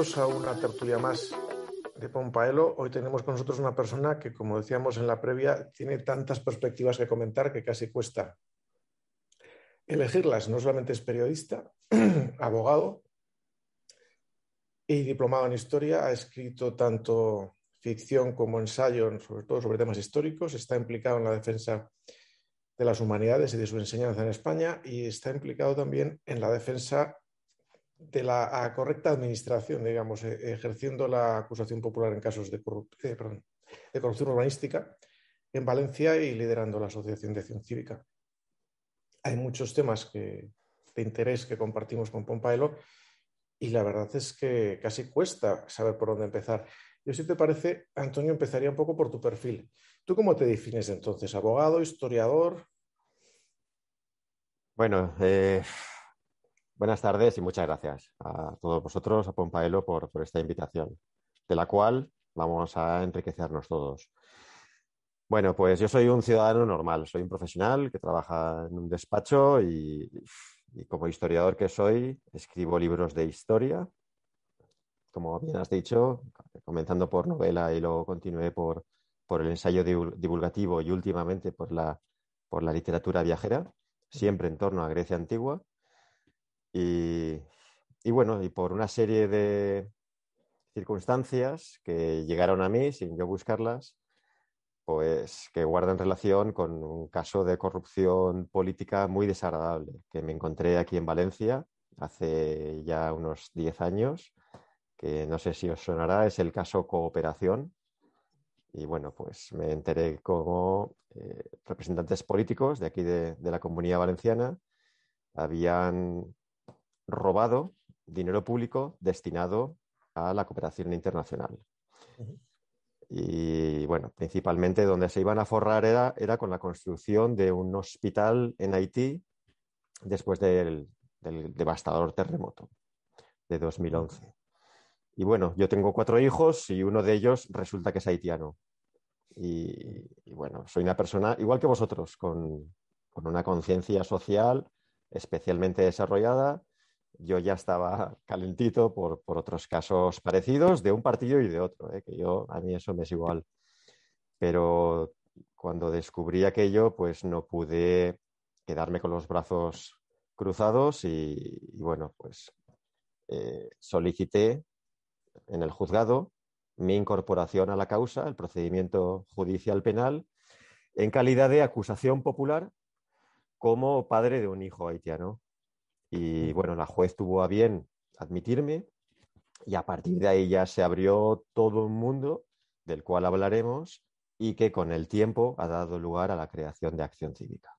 A una tertulia más de Pompaelo. Hoy tenemos con nosotros una persona que, como decíamos en la previa, tiene tantas perspectivas que comentar que casi cuesta elegirlas. No solamente es periodista, abogado y diplomado en historia, ha escrito tanto ficción como ensayo, sobre todo sobre temas históricos, está implicado en la defensa de las humanidades y de su enseñanza en España y está implicado también en la defensa de la correcta administración, digamos, eh, ejerciendo la acusación popular en casos de, eh, de, corrupción urbanística en Valencia y liderando la Asociación de Acción Cívica. Hay muchos temas de interés que compartimos con Pompaelo y la verdad es que casi cuesta saber por dónde empezar. Yo, si te parece, Antonio, empezaría un poco por tu perfil. ¿Tú cómo te defines entonces? ¿Abogado, historiador? Bueno, eh, Buenas tardes y muchas gracias a todos vosotros, a Pompaelo, por, esta invitación, de la cual vamos a enriquecernos todos. Bueno, pues yo soy un ciudadano normal, soy un profesional que trabaja en un despacho y, y como historiador que soy, escribo libros de historia, como bien has dicho, comenzando por novela y luego continué por, por el ensayo divulgativo y últimamente por la, por la literatura viajera, siempre en torno a Grecia antigua. Y, bueno, y por una serie de circunstancias que llegaron a mí sin yo buscarlas, pues que guardan relación con un caso de corrupción política muy desagradable que me encontré aquí en Valencia hace ya unos 10 años, que no sé si os sonará, es el caso Cooperación. Y bueno, pues me enteré como eh, representantes políticos de aquí de, de la comunidad valenciana habían robado dinero público destinado a la cooperación internacional. Y bueno, principalmente donde se iban a forrar era, era, con la construcción de un hospital en Haití después del, del devastador terremoto de 2011. Y bueno, yo tengo cuatro hijos y uno de ellos resulta que es haitiano. Y, y bueno, soy una persona igual que vosotros, con, con una conciencia social especialmente desarrollada yo ya estaba calentito por, por, otros casos parecidos de un partido y de otro, ¿eh? que yo a mí eso me es igual. Pero cuando descubrí aquello, pues no pude quedarme con los brazos cruzados y, bueno, pues eh, solicité en el juzgado mi incorporación a la causa, el procedimiento judicial penal, en calidad de acusación popular como padre de un hijo haitiano. Y bueno, la juez tuvo a bien admitirme y a partir de ahí ya se abrió todo un mundo del cual hablaremos y que con el tiempo ha dado lugar a la creación de acción cívica.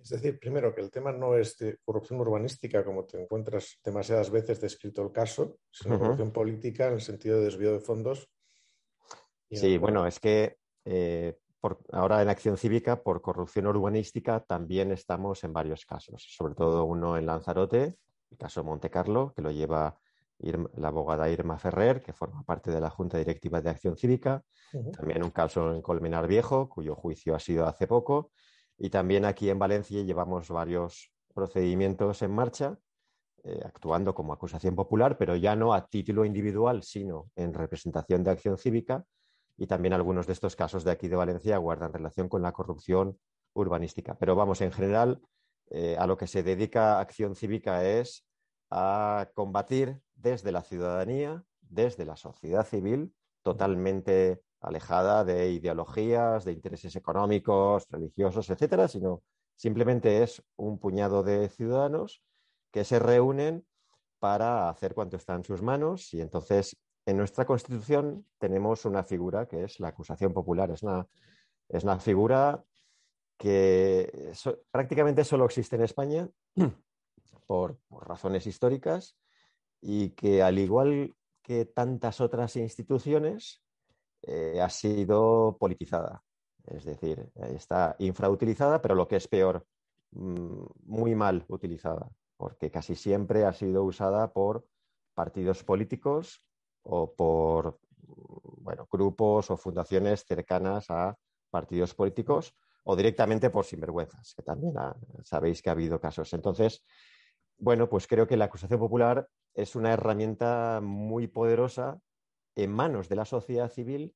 Es decir, primero que el tema no es de corrupción urbanística, como te encuentras demasiadas veces descrito el caso, sino uh -huh. corrupción política en el sentido de desvío de fondos. Sí, bueno, es que eh, por, ahora en acción cívica por corrupción urbanística también estamos en varios casos, sobre todo uno en Lanzarote, el caso Monte Carlo, que lo lleva Irma, la abogada Irma Ferrer, que forma parte de la Junta Directiva de Acción Cívica, uh -huh. también un caso en Colmenar Viejo, cuyo juicio ha sido hace poco, y también aquí en Valencia llevamos varios procedimientos en marcha, eh, actuando como acusación popular, pero ya no a título individual, sino en representación de acción cívica, y también algunos de estos casos de aquí de Valencia guardan relación con la corrupción urbanística. Pero vamos, en general, eh, a lo que se dedica acción cívica es a combatir desde la ciudadanía, desde la sociedad civil, totalmente alejada de ideologías, de intereses económicos, religiosos, etcétera, sino simplemente es un puñado de ciudadanos que se reúnen para hacer cuanto está en sus manos y entonces en nuestra Constitución tenemos una figura que es la acusación popular. Es una, es una figura que prácticamente solo existe en España por, razones históricas y que al igual que tantas otras instituciones eh, ha sido politizada. Es decir, está infrautilizada, pero lo que es peor, mm, muy mal utilizada, porque casi siempre ha sido usada por partidos políticos o por bueno, grupos o fundaciones cercanas a partidos políticos o directamente por sinvergüenzas, que también sabéis que ha habido casos. Entonces, bueno, pues creo que la acusación popular es una herramienta muy poderosa en manos de la sociedad civil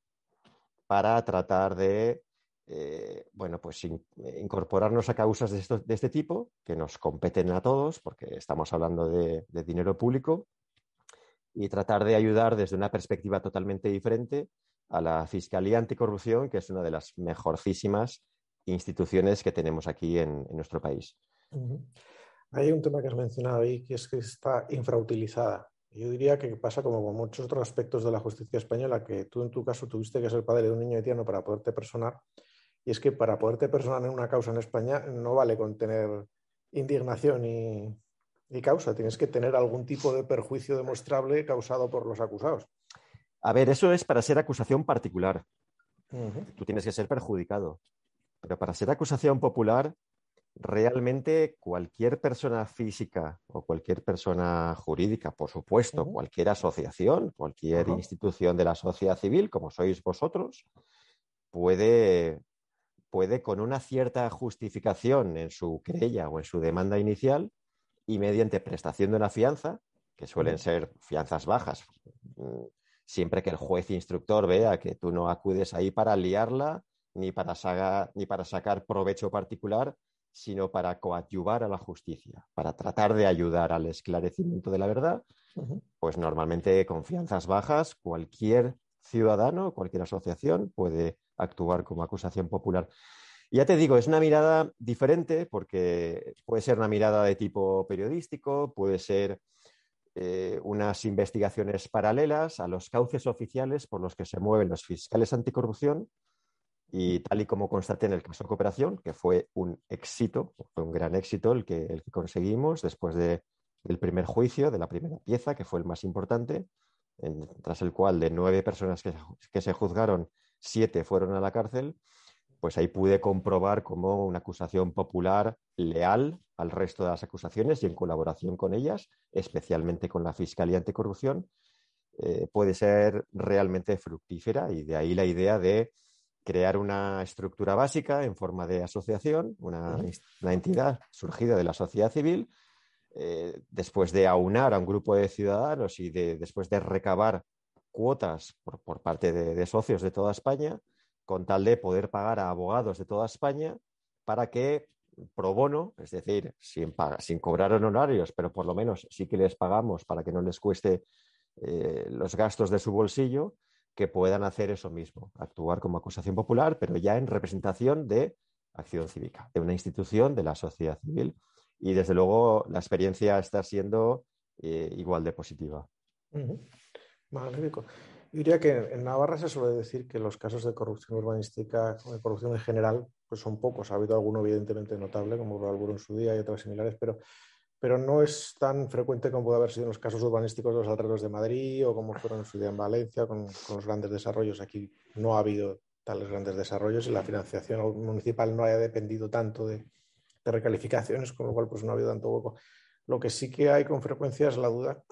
para tratar de, eh, bueno, pues incorporarnos a causas de, este tipo que nos competen a todos, porque estamos hablando de dinero público, y tratar de ayudar desde una perspectiva totalmente diferente a la Fiscalía Anticorrupción, que es una de las mejorcísimas instituciones que tenemos aquí en, nuestro país. Hay un tema que has mencionado ahí, que es que está infrautilizada. Yo diría que pasa como con muchos otros aspectos de la justicia española, que tú en tu caso tuviste que ser padre de un niño haitiano para poderte personar, y es que para poderte personar en una causa en España no vale con tener indignación y, y causa, tienes que tener algún tipo de perjuicio demostrable causado por los acusados. A ver, eso es para ser acusación particular. Tú tienes que ser perjudicado. Pero para ser acusación popular, realmente cualquier persona física o cualquier persona jurídica, por supuesto, cualquier asociación, cualquier institución de la sociedad civil, como sois vosotros, puede, puede con una cierta justificación en su querella o en su demanda inicial, y mediante prestación de una fianza, que suelen ser fianzas bajas, mm, siempre que el juez instructor vea que tú no acudes ahí para liarla ni para, ni para sacar provecho particular, sino para coadyuvar a la justicia, para tratar de ayudar al esclarecimiento de la verdad, pues normalmente con fianzas bajas cualquier ciudadano, cualquier asociación puede actuar como acusación popular ya te digo, es una mirada diferente porque puede ser una mirada de tipo periodístico, puede ser eh, unas investigaciones paralelas a los cauces oficiales por los que se mueven los fiscales anticorrupción y tal y como constaté en el caso de cooperación, que fue un éxito, fue un gran éxito el que, el que conseguimos después de, del primer juicio, de la primera pieza, que fue el más importante, tras el cual de nueve personas que, que se juzgaron, siete fueron a la cárcel pues ahí pude comprobar cómo una acusación popular leal al resto de las acusaciones y en colaboración con ellas, especialmente con la Fiscalía Anticorrupción, eh, puede ser realmente fructífera. Y de ahí la idea de crear una estructura básica en forma de asociación, una, entidad surgida de la sociedad civil, eh, después de aunar a un grupo de ciudadanos y de, después de recabar cuotas por, parte de socios de toda España, con tal de poder pagar a abogados de toda España para que pro bono, es decir, sin, cobrar honorarios, pero por lo menos sí que les pagamos para que no les cueste eh, los gastos de su bolsillo, que puedan hacer eso mismo, actuar como acusación popular, pero ya en representación de acción cívica, de una institución de la sociedad civil. Y desde luego la experiencia está siendo eh, igual de positiva. Magnífico. Diría que en Navarra se suele decir que los casos de corrupción urbanística de corrupción en general pues son pocos. Ha habido alguno evidentemente notable, como Alburo en su día y otros similares, pero, pero no es tan frecuente como puede haber sido en los casos urbanísticos de los alrededores de Madrid o como fueron en su día en Valencia con, con los grandes desarrollos. Aquí no ha habido tales grandes desarrollos y la financiación municipal no haya dependido tanto de, de recalificaciones, con lo cual pues no ha habido tanto hueco. Lo que sí que hay con frecuencia es la duda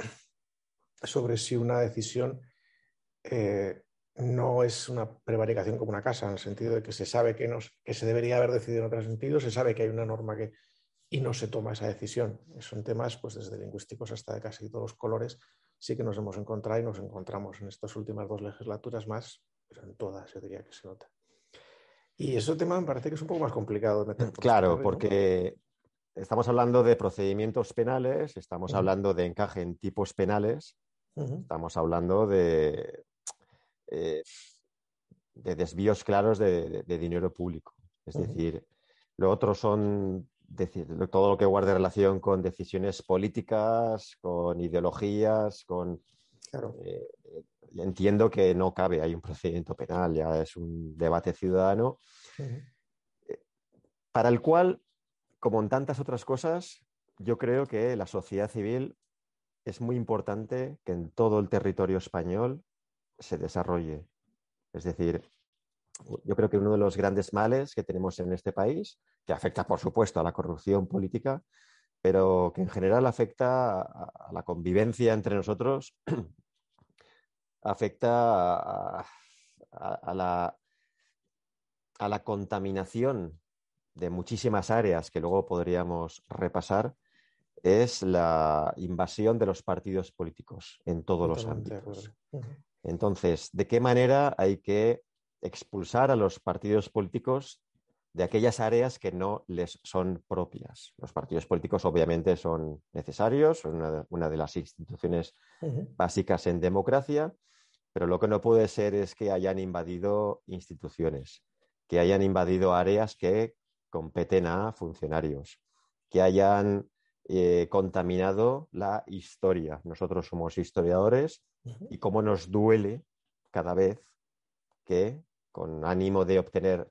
sobre si una decisión eh, no es una prevaricación como una casa, en el sentido de que se sabe que, que se debería haber decidido en otro sentido, se sabe que hay una norma que y no se toma esa decisión. Son temas, pues desde lingüísticos hasta de casi todos los colores, sí que nos hemos encontrado y nos encontramos en estas últimas dos legislaturas más, pero en todas yo diría que se nota. Y ese tema me parece que es un poco más complicado de meter. claro, porque estamos hablando de procedimientos penales, estamos hablando de encaje en tipos penales, estamos hablando de eh, de desvíos claros de, dinero público. Es decir, lo otro son todo lo que guarde relación con decisiones políticas, con ideologías, con... Eh, entiendo que no cabe, hay un procedimiento penal, ya es un debate ciudadano, eh, para el cual, como en tantas otras cosas, yo creo que la sociedad civil es muy importante que en todo el territorio español se desarrolle. Es decir, yo creo que uno de los grandes males que tenemos en este país, que afecta por supuesto a la corrupción política, pero que en general afecta a, la convivencia entre nosotros, afecta a, la, a la contaminación de muchísimas áreas que luego podríamos repasar, es la invasión de los partidos políticos en todos los ámbitos. Entonces, ¿de qué manera hay que expulsar a los partidos políticos de aquellas áreas que no les son propias. Los partidos políticos obviamente son necesarios, son una de, las instituciones básicas en democracia, pero lo que no puede ser es que hayan invadido instituciones, que hayan invadido áreas que competen a funcionarios, que hayan eh, contaminado la historia. Nosotros somos historiadores y cómo nos duele cada vez que con ánimo de obtener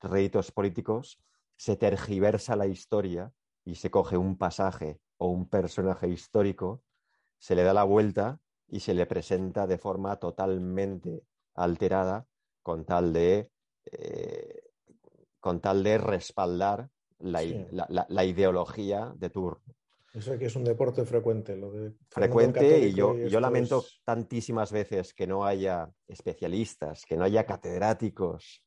réditos políticos, se tergiversa la historia y se coge un pasaje o un personaje histórico, se le da la vuelta y se le presenta de forma totalmente alterada con tal de, eh, con tal de respaldar la ideología de turno. Eso que es un deporte frecuente, lo de frecuente y yo, yo lamento tantísimas veces que no haya especialistas, que no haya catedráticos,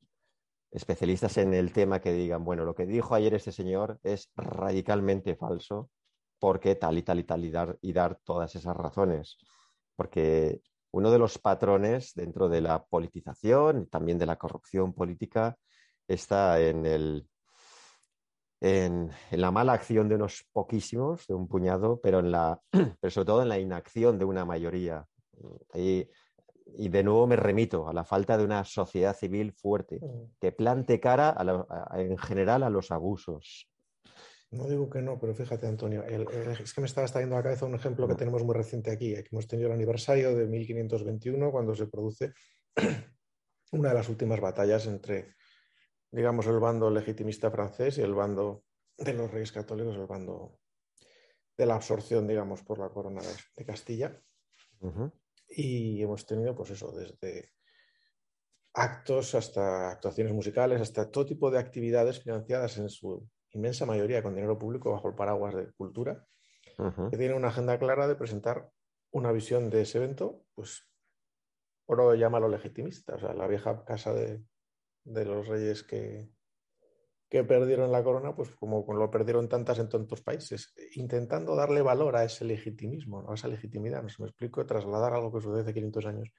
especialistas en el tema que digan, bueno, lo que dijo ayer este señor es radicalmente falso, porque tal y tal y tal y dar, y dar todas esas razones. Porque uno de los patrones dentro de la politización y también de la corrupción política está en el en, la mala acción de unos poquísimos, de un puñado, pero, en la, pero sobre todo en la inacción de una mayoría. Y, y de nuevo me remito a la falta de una sociedad civil fuerte mm. que plante cara en general a los abusos. No digo que no, pero fíjate, Antonio, es que me estaba trayendo a la cabeza un ejemplo que mm. tenemos muy reciente aquí, que hemos tenido el aniversario de 1521, cuando se produce una de las últimas batallas entre digamos, el bando legitimista francés y el bando de los reyes católicos, el bando de la absorción, digamos, por la corona de, Castilla. Y hemos tenido, pues eso, desde actos hasta actuaciones musicales, hasta todo tipo de actividades financiadas en su inmensa mayoría con dinero público bajo el paraguas de cultura, que tiene una agenda clara de presentar una visión de ese evento, pues, oro lo legitimista, o sea, la vieja casa de, de los reyes que, que perdieron la corona, pues como lo perdieron tantas en tantos países, intentando darle valor a ese legitimismo, a esa legitimidad, no sé, me explico, trasladar algo que sucede hace 500 años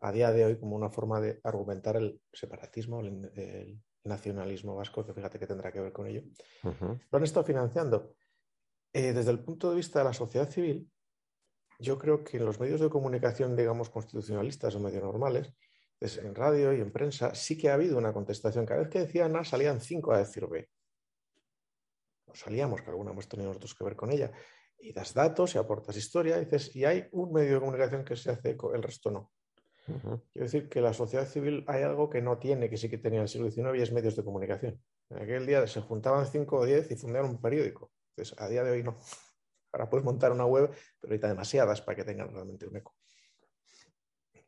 a día de hoy como una forma de argumentar el separatismo, el, nacionalismo vasco, que fíjate que tendrá que ver con ello. Lo han estado financiando. Eh, desde el punto de vista de la sociedad civil, yo creo que en los medios de comunicación, digamos, constitucionalistas o medio normales, en radio y en prensa sí que ha habido una contestación. Cada vez que decían A salían cinco a decir B. No salíamos, que alguna hemos tenido nosotros que ver con ella. Y das datos y aportas historia, y dices, y hay un medio de comunicación que se hace eco, el resto no. Quiero decir que la sociedad civil hay algo que no tiene, que sí que tenía en el siglo XIX y es medios de comunicación. En aquel día se juntaban cinco o diez y fundaron un periódico. Entonces, a día de hoy no. Ahora puedes montar una web, pero ahorita demasiadas para que tengan realmente un eco.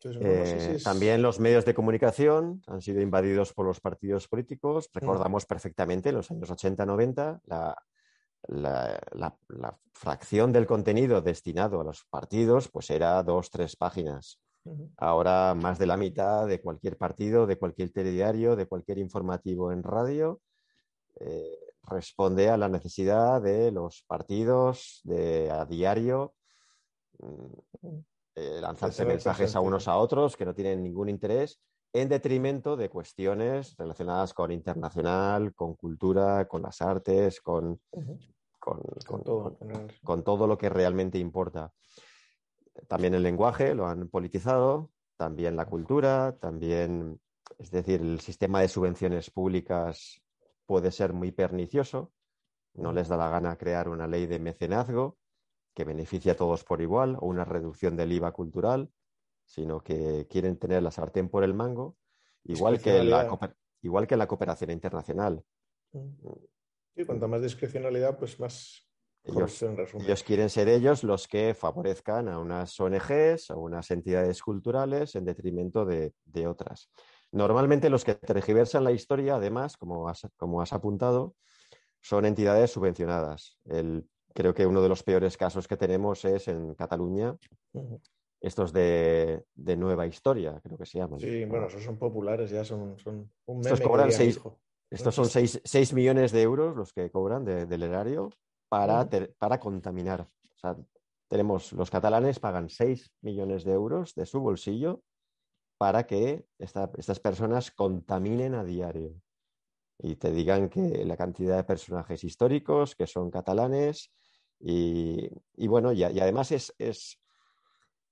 Eh, también los medios de comunicación han sido invadidos por los partidos políticos. Mm. Recordamos perfectamente en los años 80-90 la, la, fracción del contenido destinado a los partidos pues era dos, tres páginas. Ahora más de la mitad de cualquier partido, de cualquier telediario, de cualquier informativo en radio, eh, responde a la necesidad de los partidos de, a diario mm, mm. Eh, lanzarse mensajes a unos a otros que no tienen ningún interés en detrimento de cuestiones relacionadas con internacional, con cultura, con las artes, con, con, todo, lo que realmente importa. También el lenguaje lo han politizado, también la cultura, también, es decir, el sistema de subvenciones públicas puede ser muy pernicioso. No les da la gana crear una ley de mecenazgo que beneficie a todos por igual o una reducción del IVA cultural, sino que quieren tener la sartén por el mango, igual que, la, igual que la cooperación internacional. Y cuanto más discrecionalidad, pues más ellos, ellos, quieren ser ellos los que favorezcan a unas ONGs, a unas entidades culturales en detrimento de, otras. Normalmente los que tergiversan la historia, además, como has, como has apuntado, son entidades subvencionadas. El, creo que uno de los peores casos que tenemos es en Cataluña, estos de, nueva historia, creo que se llaman. Sí, bueno, esos son populares, ya son, son un meme Estos cobran seis, estos son 6 millones de euros los que cobran del erario para, para contaminar. O sea, tenemos, los catalanes pagan 6 millones de euros de su bolsillo para que estas personas contaminen a diario y te digan que la cantidad de personajes históricos que son catalanes y, bueno, y, además es,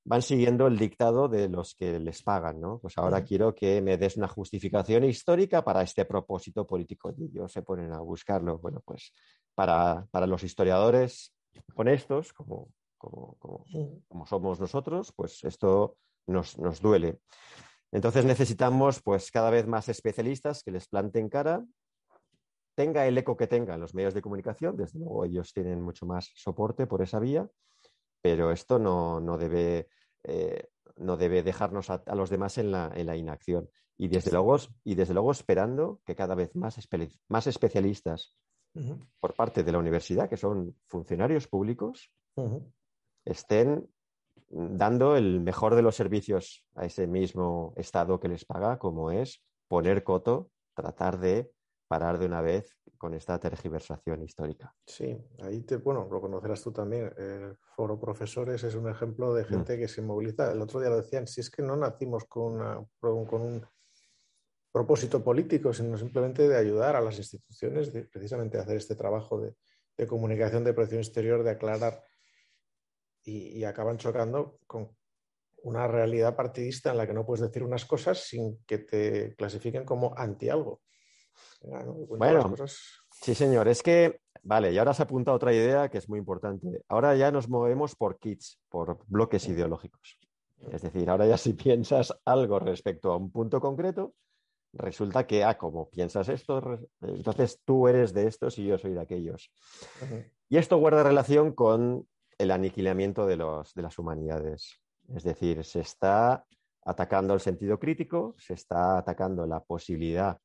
van siguiendo el dictado de los que les pagan, ¿no? Pues ahora quiero que me des una justificación histórica para este propósito político. Y ellos se ponen a buscarlo. Bueno, pues para, los historiadores honestos, como, como, somos nosotros, pues esto nos, nos, duele. Entonces necesitamos pues cada vez más especialistas que les planten cara, tenga el eco que tenga en los medios de comunicación, desde luego ellos tienen mucho más soporte por esa vía, pero esto no, no debe eh, no debe dejarnos a, los demás en la, inacción. Y desde, luego, y desde luego esperando que cada vez más, más especialistas por parte de la universidad, que son funcionarios públicos, estén dando el mejor de los servicios a ese mismo Estado que les paga, como es poner coto, tratar de parar de una vez con esta tergiversación histórica. Sí, ahí te, bueno, lo conocerás tú también. El Foro Profesores es un ejemplo de mm. gente que se moviliza. El otro día lo decían, si es que no nacimos con, con un propósito político, sino simplemente de ayudar a las instituciones de precisamente hacer este trabajo de, comunicación de proyección exterior, de aclarar, y, y acaban chocando con una realidad partidista en la que no puedes decir unas cosas sin que te clasifiquen como anti algo. Bueno, sí, señor. Es que, vale, y ahora se apunta otra idea que es muy importante. Ahora ya nos movemos por kits, por bloques ideológicos. Es decir, ahora ya si piensas algo respecto a un punto concreto, resulta que, ah, como piensas esto, entonces tú eres de estos y yo soy de aquellos. Y esto guarda relación con el aniquilamiento de, los, de las humanidades. Es decir, se está atacando el sentido crítico, se está atacando la posibilidad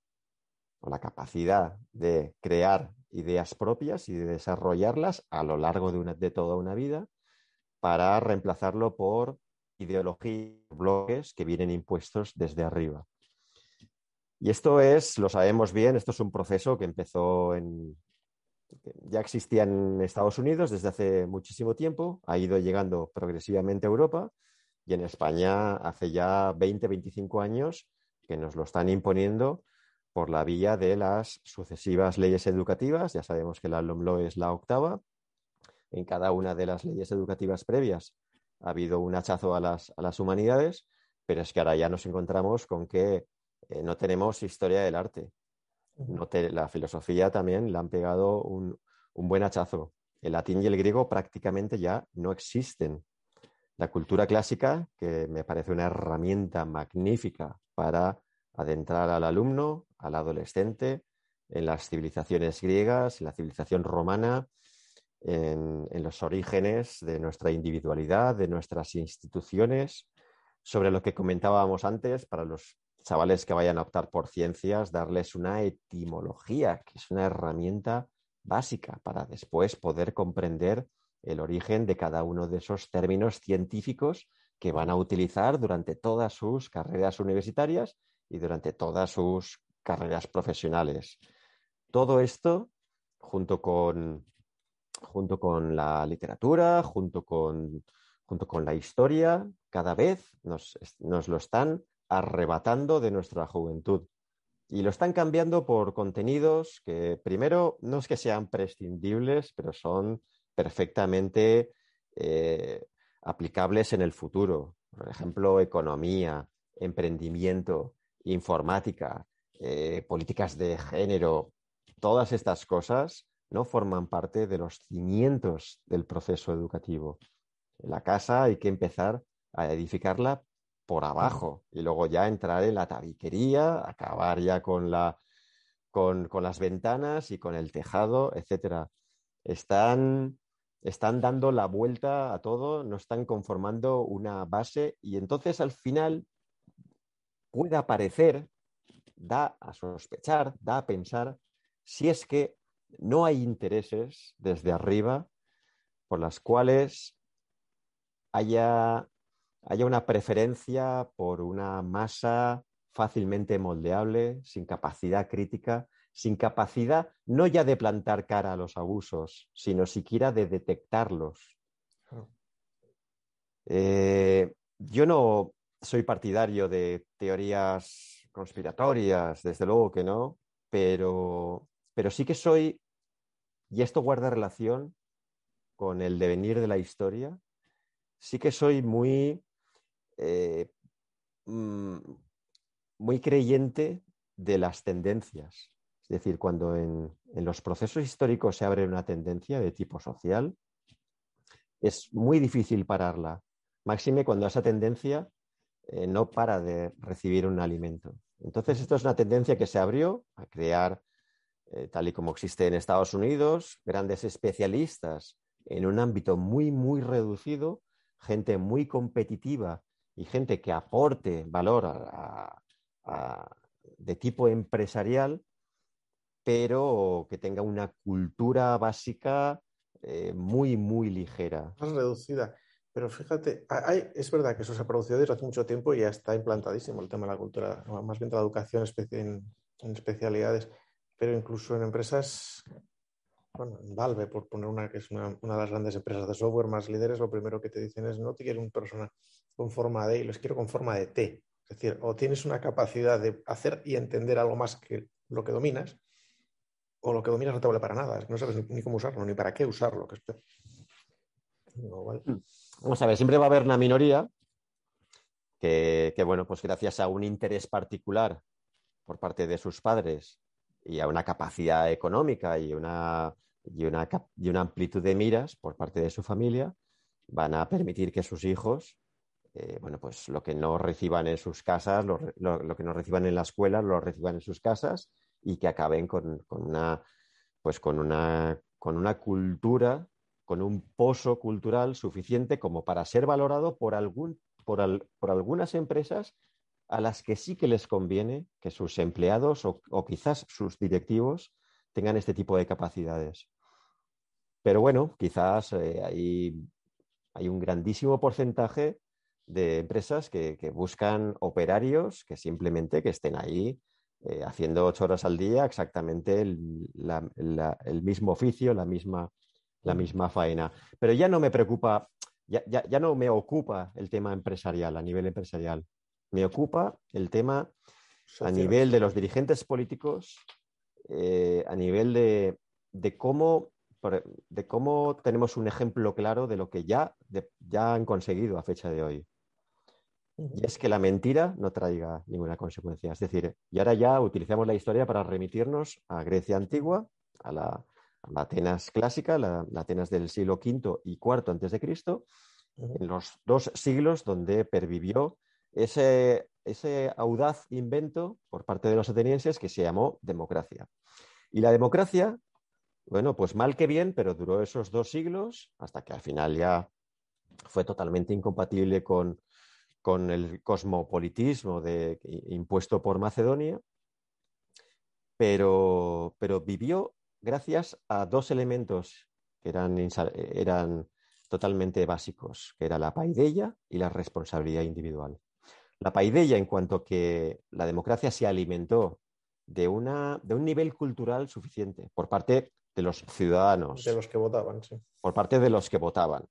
o la capacidad de crear ideas propias y de desarrollarlas a lo largo de, de toda una vida para reemplazarlo por ideologías, bloques que vienen impuestos desde arriba. Y esto es, lo sabemos bien, esto es un proceso que empezó en, ya existía en Estados Unidos desde hace muchísimo tiempo, ha ido llegando progresivamente a Europa y en España hace ya 20, 25 años que nos lo están imponiendo por la vía de las sucesivas leyes educativas. Ya sabemos que la LOMLO es la octava. En cada una de las leyes educativas previas ha habido un hachazo a las, a las humanidades, pero es que ahora ya nos encontramos con que eh, no tenemos historia del arte. No la filosofía también le han pegado un, un buen hachazo. El latín y el griego prácticamente ya no existen. La cultura clásica, que me parece una herramienta magnífica para adentrar al alumno, al adolescente, en las civilizaciones griegas, en la civilización romana, en, los orígenes de nuestra individualidad, de nuestras instituciones, sobre lo que comentábamos antes, para los chavales que vayan a optar por ciencias, darles una etimología, que es una herramienta básica para después poder comprender el origen de cada uno de esos términos científicos que van a utilizar durante todas sus carreras universitarias y durante todas sus carreras profesionales. Todo esto, junto con, junto con la literatura, junto con, junto con la historia, cada vez nos, nos lo están arrebatando de nuestra juventud. Y lo están cambiando por contenidos que, primero, no es que sean prescindibles, pero son perfectamente eh, aplicables en el futuro. Por ejemplo, economía, emprendimiento, informática, eh, políticas de género, todas estas cosas no forman parte de los cimientos del proceso educativo. La casa hay que empezar a edificarla por abajo y luego ya entrar en la tabiquería, acabar ya con, la, con, con las ventanas y con el tejado, etcétera. Están, están dando la vuelta a todo, no están conformando una base y entonces al final puede aparecer, da a sospechar, da a pensar si es que no hay intereses desde arriba por las cuales haya, haya una preferencia por una masa fácilmente moldeable, sin capacidad crítica, sin capacidad no ya de plantar cara a los abusos, sino siquiera de detectarlos. Eh, yo no soy partidario de teorías conspiratorias, desde luego que no, pero, pero sí que soy, y esto guarda relación con el devenir de la historia, sí que soy muy, eh, mm, muy creyente de las tendencias. Es decir, cuando en, los procesos históricos se abre una tendencia de tipo social, es muy difícil pararla. Máxime cuando esa tendencia eh, no para de recibir un alimento. Entonces, esto es una tendencia que se abrió a crear, eh, tal y como existe en Estados Unidos, grandes especialistas en un ámbito muy, muy reducido, gente muy competitiva y gente que aporte valor de tipo empresarial, pero que tenga una cultura básica eh, muy, muy ligera. Más reducida. Pero fíjate, es verdad que eso se ha producido desde hace mucho tiempo y ya está implantadísimo el tema de la cultura, más bien de la educación en, en especialidades, pero incluso en empresas, bueno, en Valve, por poner una que es una, una, de las grandes empresas de software más líderes, lo primero que te dicen es no te quiero una persona con forma de y los quiero con forma de T. Es decir, o tienes una capacidad de hacer y entender algo más que lo que dominas, o lo que dominas no te vale para nada, es que no sabes ni, cómo usarlo, ni para qué usarlo. Vamos a ver, siempre va a haber una minoría que, bueno, pues gracias a un interés particular por parte de sus padres y a una capacidad económica y una, y una, y una amplitud de miras por parte de su familia, van a permitir que sus hijos, eh, bueno, pues lo que no reciban en sus casas, lo, lo, que no reciban en la escuela, lo reciban en sus casas y que acaben con, con una, pues con una, con una cultura con un pozo cultural suficiente como para ser valorado por, algún, por, algunas empresas a las que sí que les conviene que sus empleados o, quizás sus directivos tengan este tipo de capacidades. Pero bueno, quizás eh, hay, un grandísimo porcentaje de empresas que, buscan operarios que simplemente que estén ahí eh, haciendo ocho horas al día exactamente el mismo oficio, la misma la misma faena. Pero ya no me preocupa, ya, ya, no me ocupa el tema empresarial, a nivel empresarial. Me ocupa el tema a nivel de los dirigentes políticos, eh, a nivel de, de, cómo, de cómo tenemos un ejemplo claro de lo que ya, ya han conseguido a fecha de hoy. Y es que la mentira no traiga ninguna consecuencia. Es decir, y ahora ya utilizamos la historia para remitirnos a Grecia antigua, a la, la Atenas clásica, la, Atenas del siglo V y IV antes de Cristo, en los dos siglos donde pervivió ese, ese audaz invento por parte de los atenienses que se llamó democracia. Y la democracia, bueno, pues mal que bien, pero duró esos dos siglos hasta que al final ya fue totalmente incompatible con, con el cosmopolitismo de, impuesto por Macedonia, pero, pero vivió gracias a dos elementos que eran, eran totalmente básicos, que era la paideia y la responsabilidad individual. La paideia en cuanto que la democracia se alimentó de, una, de un nivel cultural suficiente por parte de los ciudadanos. De los que votaban, sí. Por parte de los que votaban.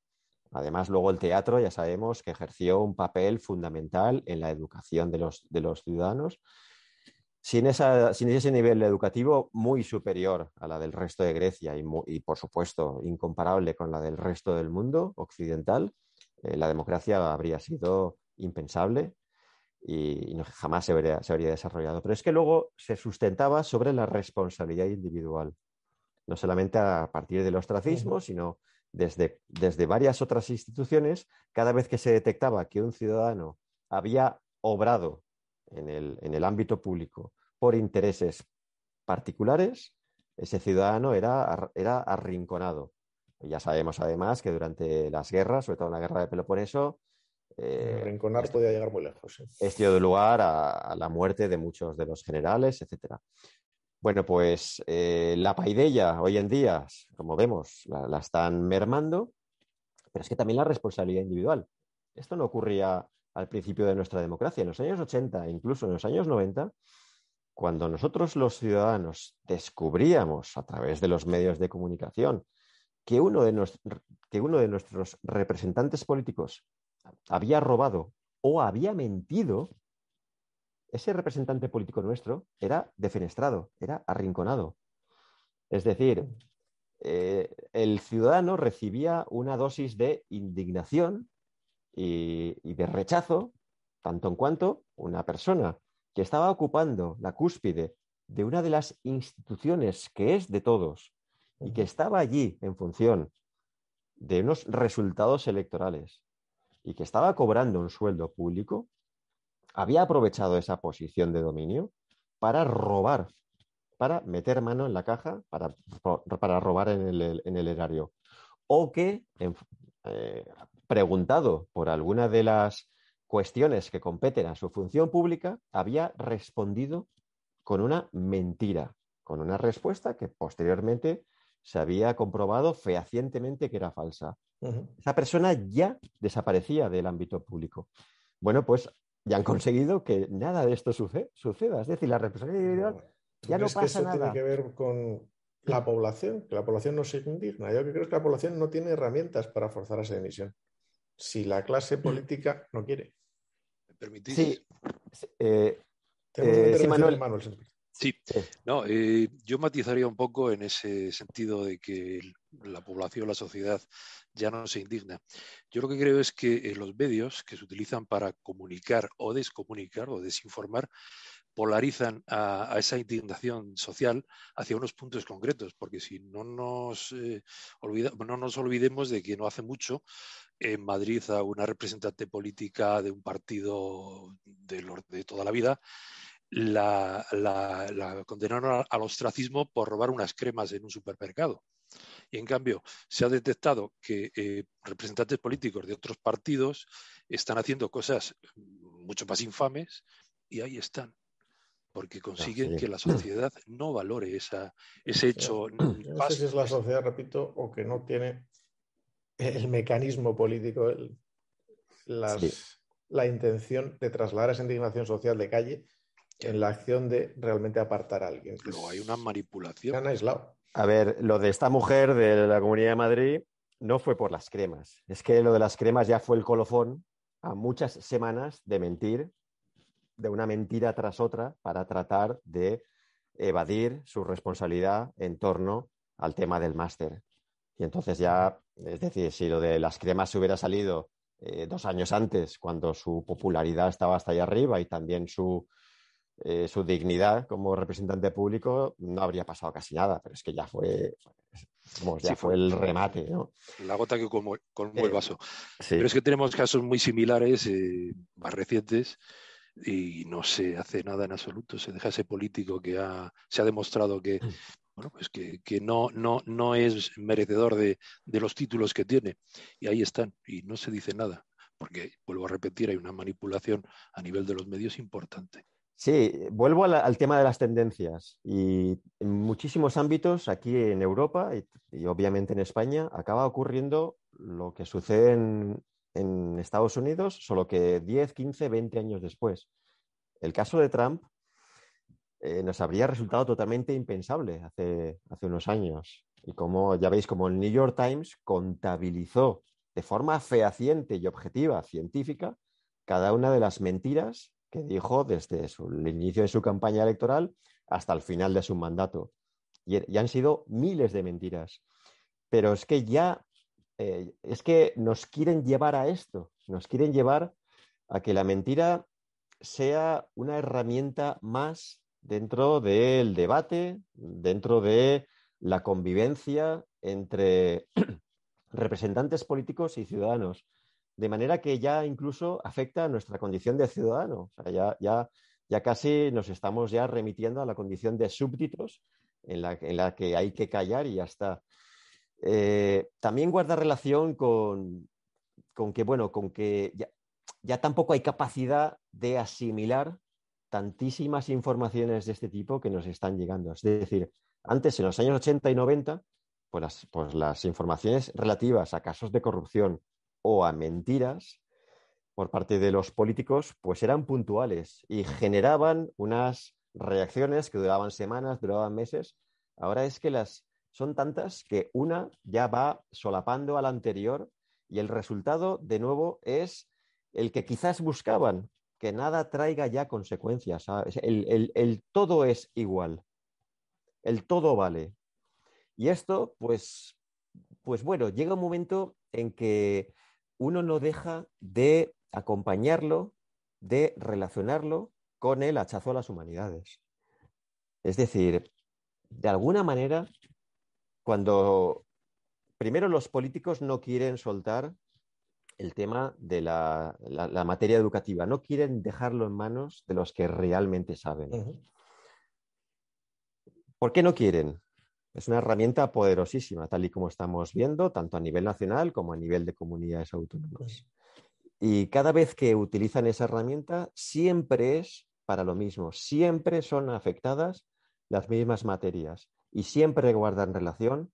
Además, luego el teatro ya sabemos que ejerció un papel fundamental en la educación de los, de los ciudadanos sin, ese nivel educativo muy superior a la del resto de Grecia y, por supuesto, incomparable con la del resto del mundo occidental, eh, la democracia habría sido impensable y, jamás se habría, desarrollado. Pero es que luego se sustentaba sobre la responsabilidad individual. no solamente a partir del ostracismo, sino desde, desde varias otras instituciones, cada vez que se detectaba que un ciudadano había obrado en el, en el ámbito público por intereses particulares, ese ciudadano era, era arrinconado. Ya sabemos además que durante las guerras, sobre todo en la guerra de Peloponeso, eh, Arrinconar podía llegar muy lejos. Esto dio lugar a, la muerte de muchos de los generales, etc. Bueno, pues eh, la paideia hoy en día, como vemos, la, están mermando, pero es que también la responsabilidad individual. Esto no ocurría al principio de nuestra democracia. En los años 80, incluso en los años 90, cuando nosotros los ciudadanos descubríamos a través de los medios de comunicación que uno de, nuestros representantes políticos había robado o había mentido, ese representante político nuestro era defenestrado, era arrinconado. Es decir, eh, el ciudadano recibía una dosis de indignación y, de rechazo, tanto en cuanto una persona que estaba ocupando la cúspide de una de las instituciones que es de todos y que estaba allí en función de unos resultados electorales y que estaba cobrando un sueldo público, había aprovechado esa posición de dominio para robar, para meter mano en la caja, para, para robar en el, erario. O que, eh, preguntado por alguna de las cuestiones que competen a su función pública, había respondido con una mentira, con una respuesta que posteriormente se había comprobado fehacientemente que era falsa. Esa persona ya desaparecía del ámbito público. Bueno, pues ya han conseguido que nada de esto suceda. Es decir, la responsabilidad individual ya no pasa que eso tiene que ver con la población, que la población no se indigna. Yo creo que la población no tiene herramientas para forzar esa emisión. Si la clase política no quiere. ¿Me permitís? Sí. Eh, eh, Manuel. Sí, no, eh, yo matizaría un poco en ese sentido de que la población, la sociedad ya no se indigna. Yo lo que creo es que eh, los medios que se utilizan para comunicar o descomunicar o desinformar polarizan a, esa indignación social hacia unos puntos concretos, porque si no nos, eh, olvidemos de que no hace mucho en Madrid a una representante política de un partido de, toda la vida la, condenaron al ostracismo por robar unas cremas en un supermercado. Y en cambio, se ha detectado que eh, representantes políticos de otros partidos están haciendo cosas mucho más infames y ahí están, porque consiguen que la sociedad no valore esa, ese hecho. No sé si es la sociedad, repito, o que no tiene el mecanismo político, la intención de trasladar esa indignación social de calle en la acción de realmente apartar a alguien. Luego hay una manipulación. han aislado. A ver, lo de esta mujer de la Comunidad de Madrid no fue por las cremas. Es que lo de las cremas ya fue el colofón a muchas semanas de mentir, de una mentira tras otra, para tratar de evadir su responsabilidad en torno al tema del máster. Y entonces ya, es decir, si lo de las cremas se hubiera salido eh, dos años antes, cuando su popularidad estaba hasta allá arriba y también su, eh, su dignidad como representante público, no habría pasado casi nada, pero es que ya fue, ya fue, el remate. La gota que colmó, el eh, vaso. Pero es que tenemos casos muy similares, más recientes, y no se hace nada en absoluto. Se deja ese político que se ha demostrado que, mm. bueno, pues que, no, no, no es merecedor de, de, los títulos que tiene. Y ahí están, y no se dice nada, porque, vuelvo a repetir, hay una manipulación a nivel de los medios importante. Sí, vuelvo al, tema de las tendencias. Y en muchísimos ámbitos, aquí en Europa y, obviamente en España, acaba ocurriendo lo que sucede en, Estados Unidos, solo que 10, 15, 20 años después. El caso de Trump eh, nos habría resultado totalmente impensable hace, hace unos años. Y como ya veis, como el New York Times contabilizó de forma fehaciente y objetiva, científica, cada una de las mentiras que dijo desde el inicio de su campaña electoral hasta el final de su mandato. Y, han sido miles de mentiras. Pero es que ya, eh, es que nos quieren llevar a esto, nos quieren llevar a que la mentira sea una herramienta más dentro del debate, dentro de la convivencia entre representantes políticos y ciudadanos, de manera que ya incluso afecta a nuestra condición de ciudadano. ya, ya, ya casi nos estamos ya remitiendo a la condición de súbditos en la, en la que hay que callar y ya está. Eh, también guarda relación con, con que, bueno, con que ya, ya, tampoco hay capacidad de asimilar tantísimas informaciones de este tipo que nos están llegando. Es decir, antes, en los años 80 y 90, pues las, pues las informaciones relativas a casos de corrupción o a mentiras por parte de los políticos, pues eran puntuales y generaban unas reacciones que duraban semanas, duraban meses. Ahora es que las son tantas que una ya va solapando a la anterior y el resultado, de nuevo, es el que quizás buscaban, que nada traiga ya consecuencias. El, todo es igual, el todo vale. Y esto, pues, pues bueno, llega un momento en que uno no deja de acompañarlo, de relacionarlo con el hachazo a las humanidades. Es decir, de alguna manera, cuando primero los políticos no quieren soltar el tema de la, materia educativa, no quieren dejarlo en manos de los que realmente saben. ¿Por qué no quieren? Es una herramienta poderosísima, tal y como estamos viendo, tanto a nivel nacional como a nivel de comunidades autónomas. Y cada vez que utilizan esa herramienta, siempre es para lo mismo, siempre son afectadas las mismas materias y siempre guardan relación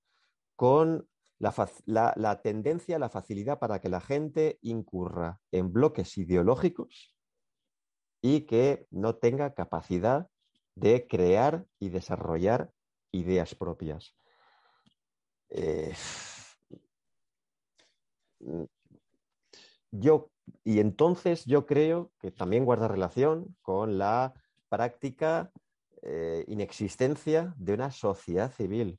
con la, tendencia, la facilidad para que la gente incurra en bloques ideológicos y que no tenga capacidad de crear y desarrollar ideas propias. Eh, yo, y entonces yo creo que también guarda relación con la práctica eh, inexistencia de una sociedad civil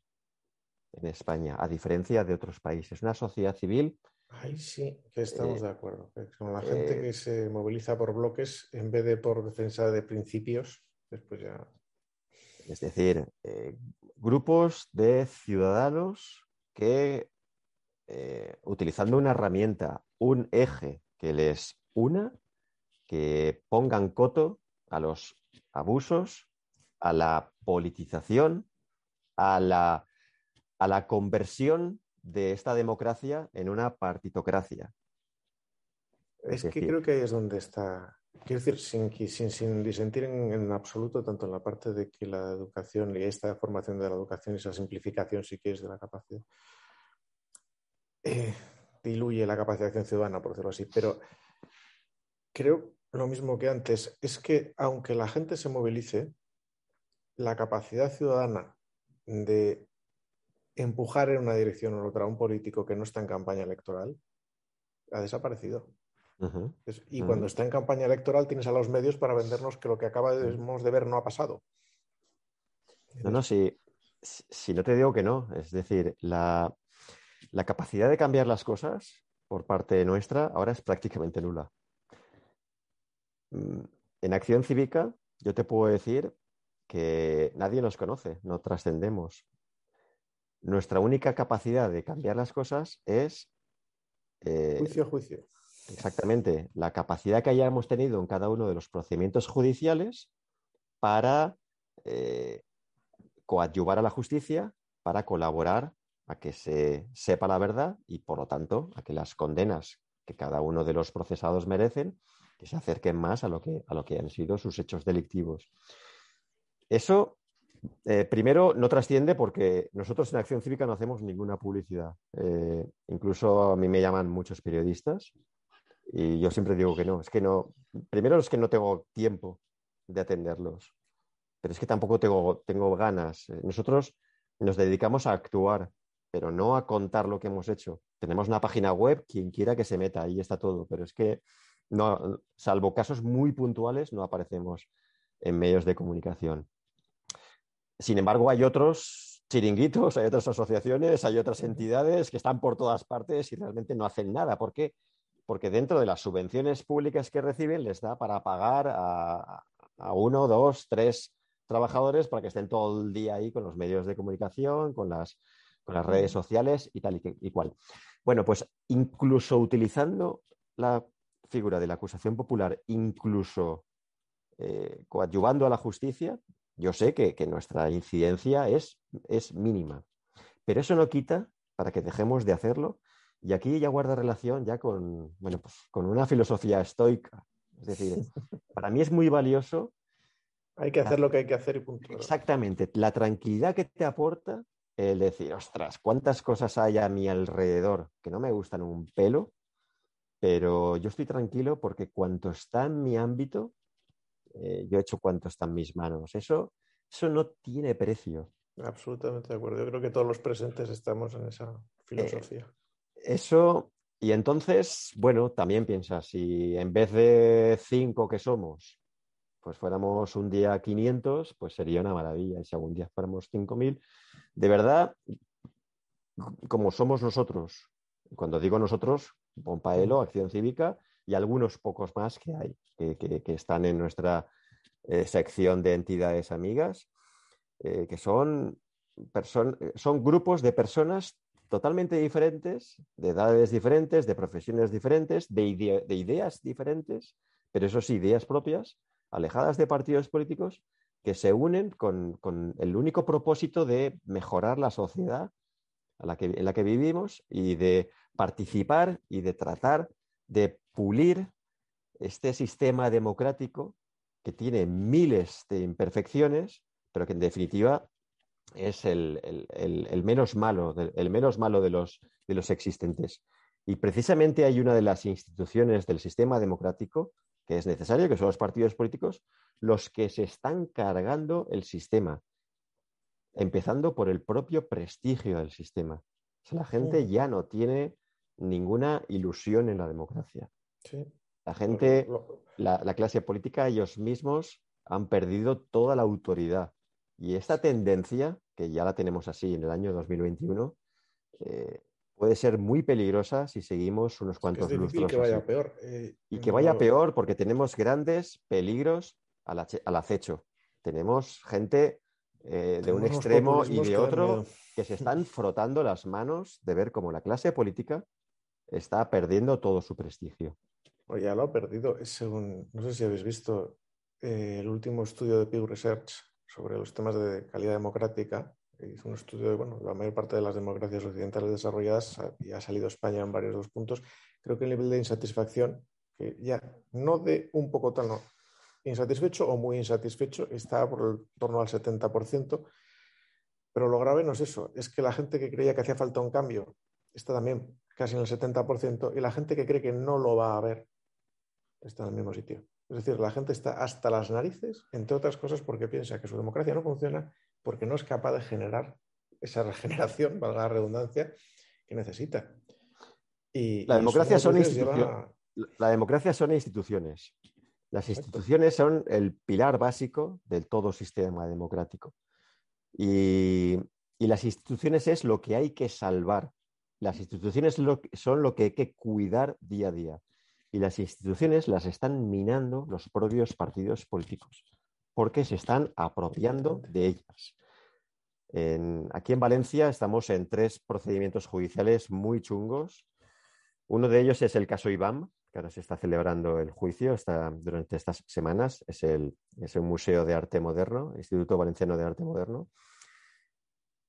en España, a diferencia de otros países. Una sociedad civil. Ay, sí, que estamos eh, de acuerdo. Con la gente eh, que se moviliza por bloques en vez de por defensa de principios, después ya. Es decir, grupos de ciudadanos que, utilizando una herramienta, un eje que les una, que pongan coto a los abusos, a la politización, a la, a la conversión de esta democracia en una partitocracia. Es, que creo que ahí es donde está. Quiero decir, sin, sin, sin disentir en, absoluto, tanto en la parte de que la educación y esta formación de la educación, esa simplificación, si quieres, de la capacidad, eh, diluye la acción ciudadana, por decirlo así. Pero creo lo mismo que antes, es que aunque la gente se movilice, la capacidad ciudadana de empujar en una dirección o en otra a un político que no está en campaña electoral ha desaparecido. y cuando está en campaña electoral tienes a los medios para vendernos que lo que acabamos de ver no ha pasado. No, no, si, si no te digo que no. Es decir, la, la capacidad de cambiar las cosas por parte nuestra ahora es prácticamente nula. Mm, en acción cívica, yo te puedo decir que nadie nos conoce, no trascendemos. Nuestra única capacidad de cambiar las cosas es... Eh, juicio, juicio. Exactamente, la capacidad que hayamos tenido en cada uno de los procedimientos judiciales para eh, coadyuvar a la justicia, para colaborar a que se sepa la verdad y, por lo tanto, a que las condenas que cada uno de los procesados merecen, que se acerquen más a lo que, a lo que han sido sus hechos delictivos. Eso, eh, primero, no trasciende porque nosotros en Acción Cívica no hacemos ninguna publicidad. Eh, incluso a mí me llaman muchos periodistas y yo siempre digo que no. Es que no. Primero es que no tengo tiempo de atenderlos, pero es que tampoco tengo, tengo ganas. Nosotros nos dedicamos a actuar, pero no a contar lo que hemos hecho. Tenemos una página web, quien quiera que se meta, ahí está todo, pero es que no, salvo casos muy puntuales, no aparecemos en medios de comunicación. Sin embargo, hay otros chiringuitos, hay otras asociaciones, hay otras entidades que están por todas partes y realmente no hacen nada. ¿Por qué? Porque dentro de las subvenciones públicas que reciben les da para pagar a, uno, dos, tres trabajadores para que estén todo el día ahí con los medios de comunicación, con las, con las redes sociales y tal y, cual. Bueno, pues incluso utilizando la figura de la acusación popular, incluso eh, coadyuvando a la justicia, yo sé que, nuestra incidencia es, es mínima, pero eso no quita para que dejemos de hacerlo. Y aquí ya guarda relación ya con, bueno, pues, con una filosofía estoica. Es decir, para mí es muy valioso. Hay que hacer lo que hay que hacer y punto. Exactamente. La tranquilidad que te aporta el decir, ostras, cuántas cosas hay a mi alrededor que no me gustan un pelo, pero yo estoy tranquilo porque cuanto está en mi ámbito, eh, yo he hecho cuanto está en mis manos. Eso, eso no tiene precio. Absolutamente de acuerdo. Yo creo que todos los presentes estamos en esa filosofía. Eh, eso, y entonces, bueno, también piensas, si en vez de cinco que somos, pues fuéramos un día 500, pues sería una maravilla. Y si algún día fuéramos 5.000, de verdad, como somos nosotros, cuando digo nosotros, Pompaelo, Acción Cívica y algunos pocos más que hay, que, están en nuestra eh, sección de entidades amigas, eh, que son, son grupos de personas totalmente diferentes, de edades diferentes, de profesiones diferentes, de, de ideas diferentes, pero esos ideas propias, alejadas de partidos políticos, que se unen con, el único propósito de mejorar la sociedad en la que vivimos y de participar y de tratar de pulir este sistema democrático que tiene miles de imperfecciones, pero que en definitiva es el, menos malo, el menos malo de los, de los existentes. Y precisamente hay una de las instituciones del sistema democrático que es necesario, que son los partidos políticos, los que se están cargando el sistema, empezando por el propio prestigio del sistema. la gente ya no tiene ninguna ilusión en la democracia. La gente, la, clase política, ellos mismos han perdido toda la autoridad. Y esta tendencia, que ya la tenemos así en el año 2021, eh, puede ser muy peligrosa si seguimos unos cuantos es que vaya peor. Eh, y que vaya peor porque tenemos grandes peligros al, acecho. Tenemos gente eh, de un extremo y de otro que se están frotando las manos de ver cómo la clase política está perdiendo todo su prestigio. O ya lo ha perdido. Según, no sé si habéis visto eh, el último estudio de Pew Research sobre los temas de calidad democrática. Hizo un estudio de bueno, la mayor parte de las democracias occidentales desarrolladas y ha salido España en varios dos puntos. Creo que el nivel de insatisfacción, que ya no de un poco tal, no, insatisfecho o muy insatisfecho, está por el torno al 70%. Pero lo grave no es eso, es que la gente que creía que hacía falta un cambio está también casi en el 70% y la gente que cree que no lo va a ver está en el mismo sitio. Es decir, la gente está hasta las narices, entre otras cosas, porque piensa que su democracia no funciona, porque no es capaz de generar esa regeneración, valga la redundancia, que necesita. Y, la, democracia son la democracia son instituciones. Las instituciones son el pilar básico del todo sistema democrático. Y, las instituciones es lo que hay que salvar. Las instituciones son lo que hay que cuidar día a día. Y las instituciones las están minando los propios partidos políticos, porque se están apropiando de ellas. aquí en Valencia estamos en tres procedimientos judiciales muy chungos. Uno de ellos es el caso IBAM, que ahora se está celebrando el juicio está, durante estas semanas. Es el, es Museo de Arte Moderno, Instituto Valenciano de Arte Moderno,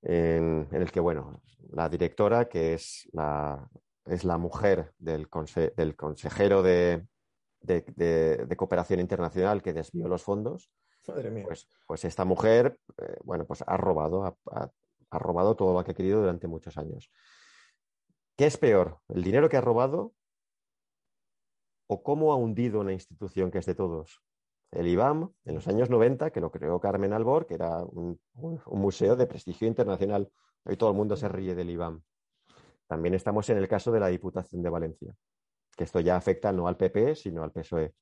en, el que, bueno, la directora, que es la, es la mujer del, del consejero de, de, cooperación internacional que desvió los fondos, Pues, pues esta mujer, eh, bueno, pues ha robado, ha, ha robado todo lo que ha querido durante muchos años. ¿Qué es peor? ¿El dinero que ha robado o cómo ha hundido una institución que es de todos. El IBAM, en los años 90, que lo creó Carmen Albor, que era un, museo de prestigio internacional. Hoy todo el mundo se ríe del IBAM. También estamos en el caso de la Diputación de Valencia, que esto ya afecta no al PP, sino al PSOE.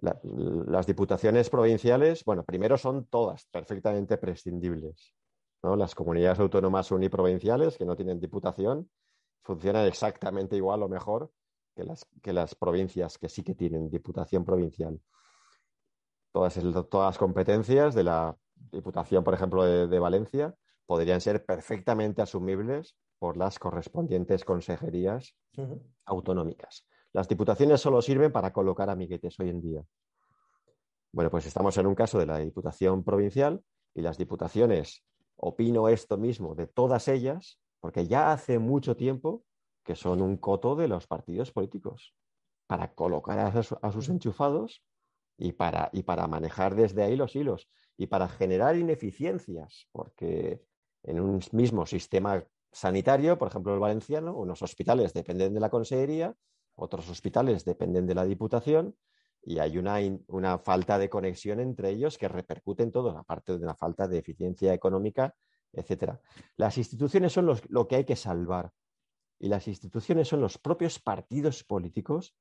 las diputaciones provinciales, bueno, primero son todas perfectamente prescindibles. Las comunidades autónomas uniprovinciales que no tienen diputación funcionan exactamente igual o mejor que las, que las provincias que sí que tienen diputación provincial. Todas, todas las competencias de la Diputación, por ejemplo, de, Valencia, podrían ser perfectamente asumibles por las correspondientes consejerías autonómicas. Las diputaciones solo sirven para colocar amiguetes hoy en día. Bueno, pues estamos en un caso de la Diputación Provincial y las diputaciones, opino esto mismo de todas ellas, porque ya hace mucho tiempo que son un coto de los partidos políticos para colocar a, sus enchufados y para, y para manejar desde ahí los hilos y para generar ineficiencias, porque en un mismo sistema sanitario, por ejemplo el valenciano, unos hospitales dependen de la consejería, otros hospitales dependen de la diputación y hay una, una falta de conexión entre ellos que repercute en todo, aparte de una falta de eficiencia económica, etcétera. Las instituciones son lo que hay que salvar y las instituciones son los propios partidos políticos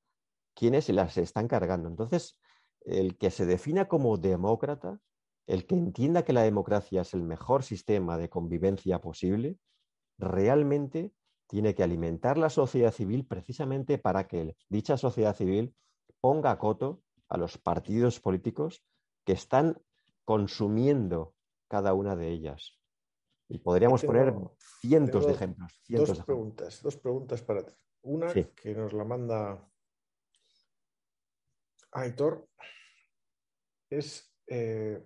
quienes las están cargando. Entonces, el que se defina como demócrata, el que entienda que la democracia es el mejor sistema de convivencia posible, realmente tiene que alimentar la sociedad civil precisamente para que dicha sociedad civil ponga coto a los partidos políticos que están consumiendo cada una de ellas. Y podríamos poner cientos de ejemplos. dos, preguntas, dos preguntas para ti. Una que nos la manda Aitor es eh,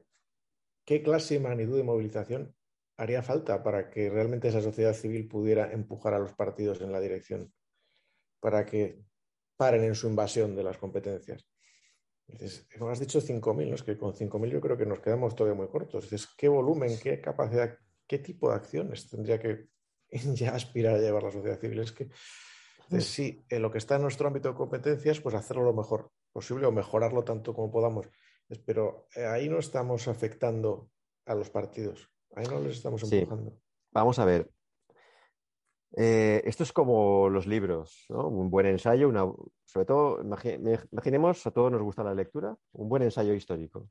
qué clase y magnitud de movilización haría falta para que realmente esa sociedad civil pudiera empujar a los partidos en la dirección, para que paren en su invasión de las competencias. Dices, has dicho 5.000, es que con 5.000 yo creo que nos quedamos todavía muy cortos. Dices, ¿qué volumen, qué capacidad, qué tipo de acciones tendría que ya aspirar a llevar la sociedad civil? Es que sí, en lo que está en nuestro ámbito de competencias, pues hacerlo lo mejor posible o mejorarlo tanto como podamos. Pero eh, ahí no estamos afectando a los partidos, ahí no les estamos empujando. Vamos a ver, eh, esto es como los libros, ¿no? Un buen ensayo, una, sobre todo, imaginemos, a todos nos gusta la lectura, un buen ensayo histórico.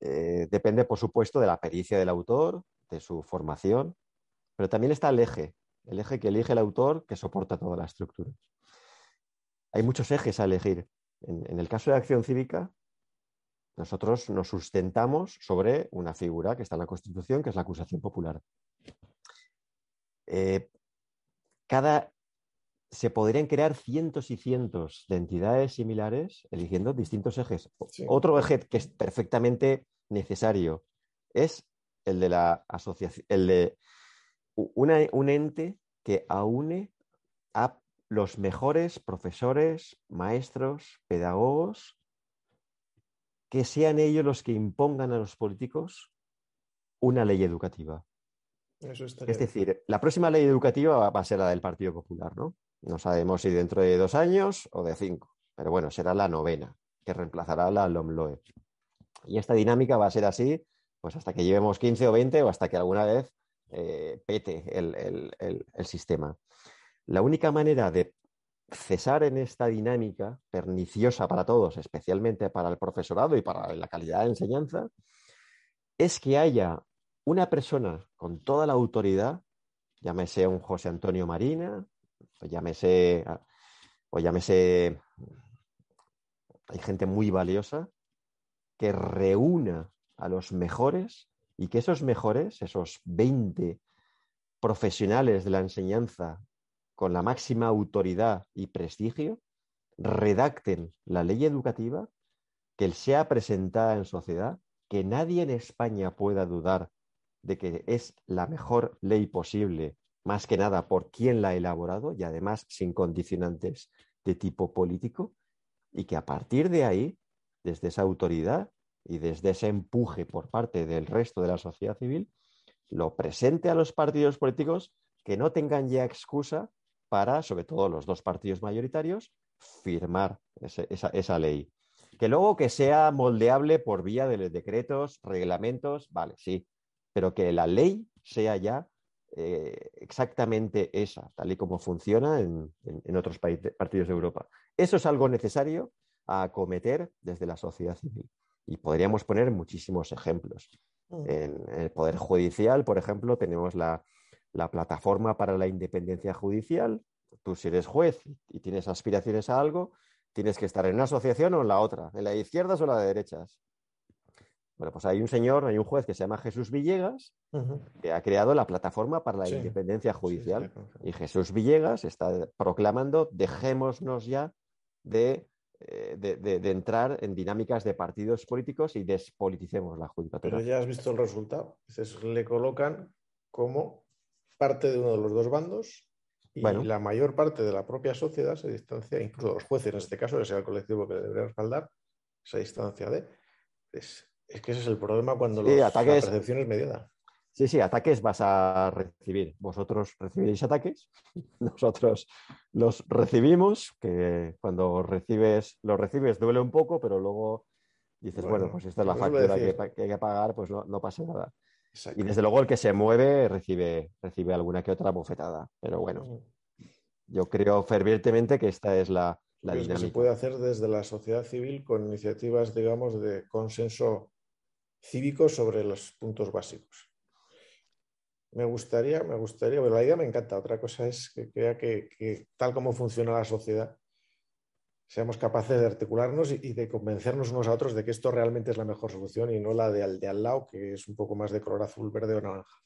Eh, depende, por supuesto, de la pericia del autor, de su formación, pero también está el eje, el eje que elige el autor que soporta toda la estructura. Hay muchos ejes a elegir. En, el caso de acción cívica, nosotros nos sustentamos sobre una figura que está en la Constitución, que es la acusación popular. Eh, cada, se podrían crear cientos y cientos de entidades similares eligiendo distintos ejes. Otro eje que es perfectamente necesario es el de la asociación, el de un ente que aúne a los mejores profesores, maestros, pedagogos, que sean ellos los que impongan a los políticos una ley educativa es decir, la próxima ley educativa va a ser la del Partido Popular, ¿no? No sabemos si dentro de dos años o de cinco, pero bueno, será la novena, que reemplazará la LOMLOE. Y esta dinámica va a ser así, pues hasta que llevemos 15 o 20 o hasta que alguna vez eh, pete el, el sistema. La única manera de cesar en esta dinámica perniciosa para todos, especialmente para el profesorado y para la calidad de enseñanza, es que haya una persona con toda la autoridad, llámese un José Antonio Marina, o llámese, o llámese, hay gente muy valiosa, que reúna a los mejores y que esos mejores, esos 20 profesionales de la enseñanza con la máxima autoridad y prestigio, redacten la ley educativa que sea presentada en sociedad, que nadie en España pueda dudar de que es la mejor ley posible, más que nada por quién la ha elaborado y además sin condicionantes de tipo político, y que a partir de ahí, desde esa autoridad y desde ese empuje por parte del resto de la sociedad civil, lo presente a los partidos políticos que no tengan ya excusa para, sobre todo los dos partidos mayoritarios, firmar esa, esa, ley. Que luego que sea moldeable por vía de decretos, reglamentos, vale, sí, pero que la ley sea ya eh, exactamente esa, tal y como funciona en, otros partidos de Europa. Eso es algo necesario a acometer desde la sociedad civil. Y podríamos poner muchísimos ejemplos. Mm. En, el Poder Judicial, por ejemplo, tenemos la, la, plataforma para la independencia judicial. Tú si eres juez y tienes aspiraciones a algo, tienes que estar en una asociación o en la otra, en la de izquierdas o en la de derechas. Bueno, pues hay un señor, hay un juez que se llama Jesús Villegas, que ha creado la plataforma para la independencia judicial. y Jesús Villegas está proclamando, dejémonos ya de, eh, de, entrar en dinámicas de partidos políticos y despoliticemos la judicatura. Pero ya has visto el resultado. le colocan como parte de uno de los dos bandos y la mayor parte de la propia sociedad se distancia, incluso los jueces en este caso, que sea el colectivo que debería respaldar, esa distancia de... Es, que ese es el problema cuando la percepción es mediada. Sí, sí, ataques vas a recibir. Vosotros recibiréis ataques, nosotros los recibimos, que cuando recibes, los recibes duele un poco, pero luego dices, bueno, pues esta es la factura que, hay que pagar, pues no, pasa nada. Y desde luego el que se mueve recibe, recibe alguna que otra bofetada. Pero bueno, yo creo fervientemente que esta es la, la dinámica. Que se puede hacer desde la sociedad civil con iniciativas, digamos, de consenso cívico sobre los puntos básicos. Me gustaría, me gustaría, pero la idea me encanta. Otra cosa es que crea que, tal como funciona la sociedad, seamos capaces de articularnos y, de convencernos unos a otros de que esto realmente es la mejor solución y no la de al, de al lado, que es un poco más de color azul, verde o naranja.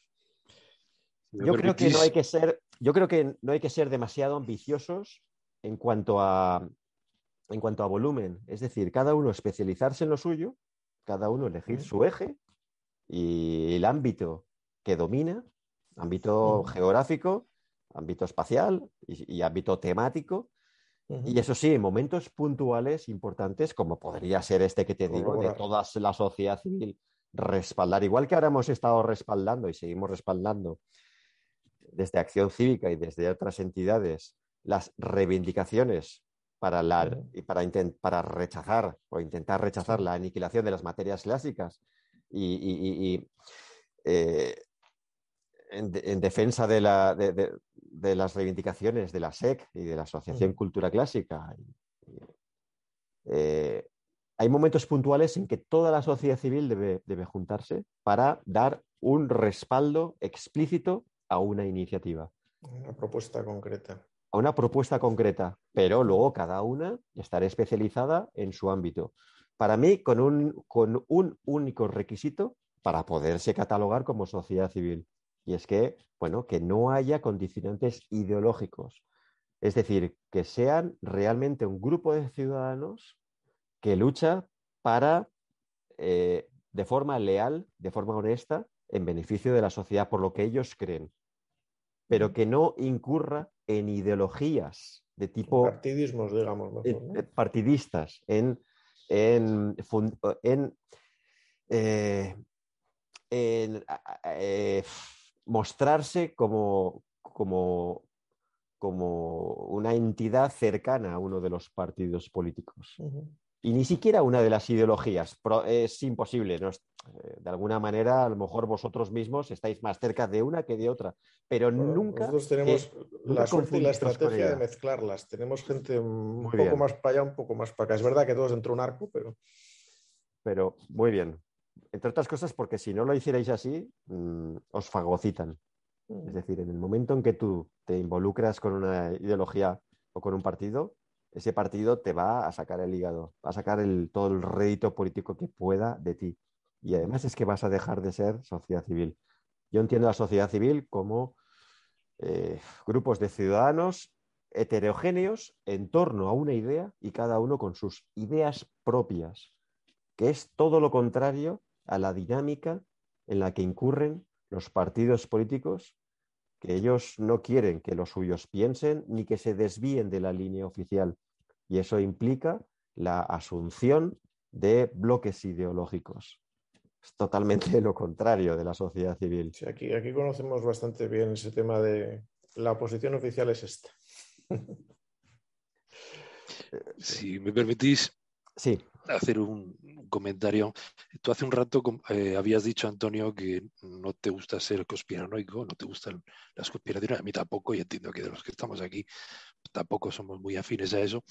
Yo creo que no hay que ser, yo creo que no hay que ser demasiado ambiciosos en cuanto a en cuanto a volumen. Es decir, cada uno especializarse en lo suyo, cada uno elegir su eje y el ámbito que domina, ámbito geográfico, ámbito espacial y, ámbito temático. Y eso sí, en momentos puntuales importantes, como podría ser este que te digo, de toda la sociedad civil, respaldar, igual que ahora hemos estado respaldando y seguimos respaldando desde Acción Cívica y desde otras entidades las reivindicaciones para, la, y para, para rechazar o intentar rechazar la aniquilación de las materias clásicas y, eh, en, defensa de, la, de, las reivindicaciones de la SEC y de la Asociación Cultura Clásica. Eh, hay momentos puntuales en que toda la sociedad civil debe, debe, juntarse para dar un respaldo explícito a una iniciativa. Una propuesta concreta. A una propuesta concreta, pero luego cada una estará especializada en su ámbito. Para mí, con un, con un único requisito para poderse catalogar como sociedad civil. Y es que, bueno, que no haya condicionantes ideológicos. Es decir, que sean realmente un grupo de ciudadanos que lucha para, eh, de forma leal, de forma honesta, en beneficio de la sociedad por lo que ellos creen, pero que no incurra en ideologías de tipo... Partidismos, digamos. Partidistas, en, en, en, eh, en eh, mostrarse como, como, como una entidad cercana a uno de los partidos políticos. Y ni siquiera una de las ideologías. Es imposible. Eh, de alguna manera, a lo mejor vosotros mismos estáis más cerca de una que de otra, pero nunca. Nosotros tenemos la suerte y la estrategia de mezclarlas. Tenemos gente un poco más para allá, un poco más para acá. Es verdad que todos dentro de un arco, pero. Pero muy bien entre otras cosas porque si no lo hicierais así, mm, os fagocitan. Es mm. decir, en el momento en que tú te involucras con una ideología o con un partido, ese partido te va a sacar el hígado, va a sacar todo el rédito político que pueda de ti. Y además es que vas a dejar de ser sociedad civil. Yo entiendo la sociedad civil como eh, grupos de ciudadanos heterogéneos en torno a una idea y cada uno con sus ideas propias, que es todo lo contrario a la dinámica en la que incurren los partidos políticos, que ellos no quieren que los suyos piensen ni que se desvíen de la línea oficial. Y eso implica la asunción de bloques ideológicos. Es totalmente lo contrario de la sociedad civil. aquí, aquí conocemos bastante bien ese tema de la oposición oficial es esta. si me permitís, hacer un, comentario. Tú hace un rato eh, habías dicho, Antonio, que no te gusta ser conspiranoico, no te gustan las conspiraciones. A mí tampoco, y entiendo que de los que estamos aquí tampoco somos muy afines a eso,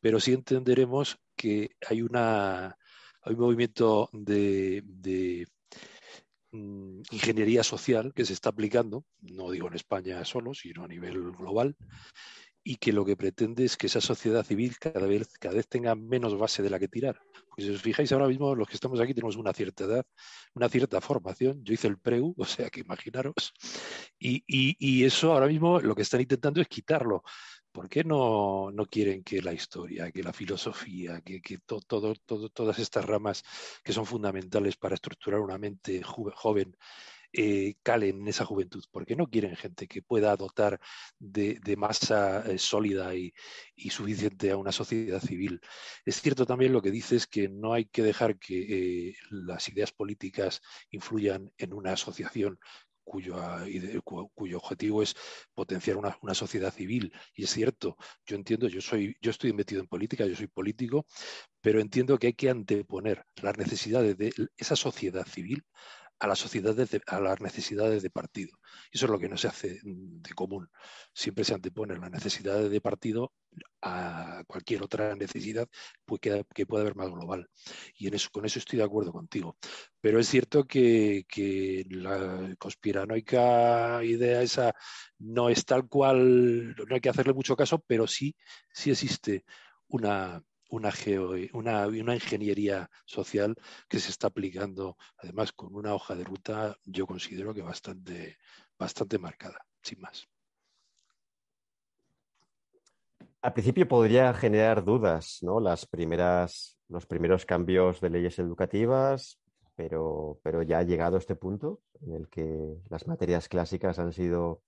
pero sí entenderemos que hay, una, hay un movimiento de, de mm, ingeniería social que se está aplicando, no digo en España solo, sino a nivel global, y que lo que pretende es que esa sociedad civil cada vez, cada vez tenga menos base de la que tirar. Porque si os fijáis ahora mismo, los que estamos aquí tenemos una cierta edad, una cierta formación. Yo hice el preu, o sea que imaginaros. Y, y, eso ahora mismo lo que están intentando es quitarlo. ¿Por qué no, no quieren que la historia, que la filosofía, que, que todo, todas estas ramas que son fundamentales para estructurar una mente joven eh, calen en esa juventud, porque no quieren gente que pueda dotar de, masa eh, sólida y, suficiente a una sociedad civil. Es cierto también lo que dices que no hay que dejar que eh, las ideas políticas influyan en una asociación Cuyo, cuyo, objetivo es potenciar una, sociedad civil. Y es cierto, yo entiendo, yo soy, yo estoy metido en política, yo soy político, pero entiendo que hay que anteponer las necesidades de esa sociedad civil a las sociedades, a las necesidades de partido. Eso es lo que no se hace de común. Siempre se antepone las necesidades de partido a cualquier otra necesidad pues, que, que, pueda haber más global. Y en eso, con eso estoy de acuerdo contigo. Pero es cierto que, que la conspiranoica idea esa no es tal cual, no hay que hacerle mucho caso, pero sí, sí existe una, una, una, ingeniería social que se está aplicando, además con una hoja de ruta, yo considero que bastante, bastante marcada, sin más. Al principio podría generar dudas, ¿no? Las primeras, los primeros cambios de leyes educativas, pero, pero ya ha llegado este punto en el que las materias clásicas han sido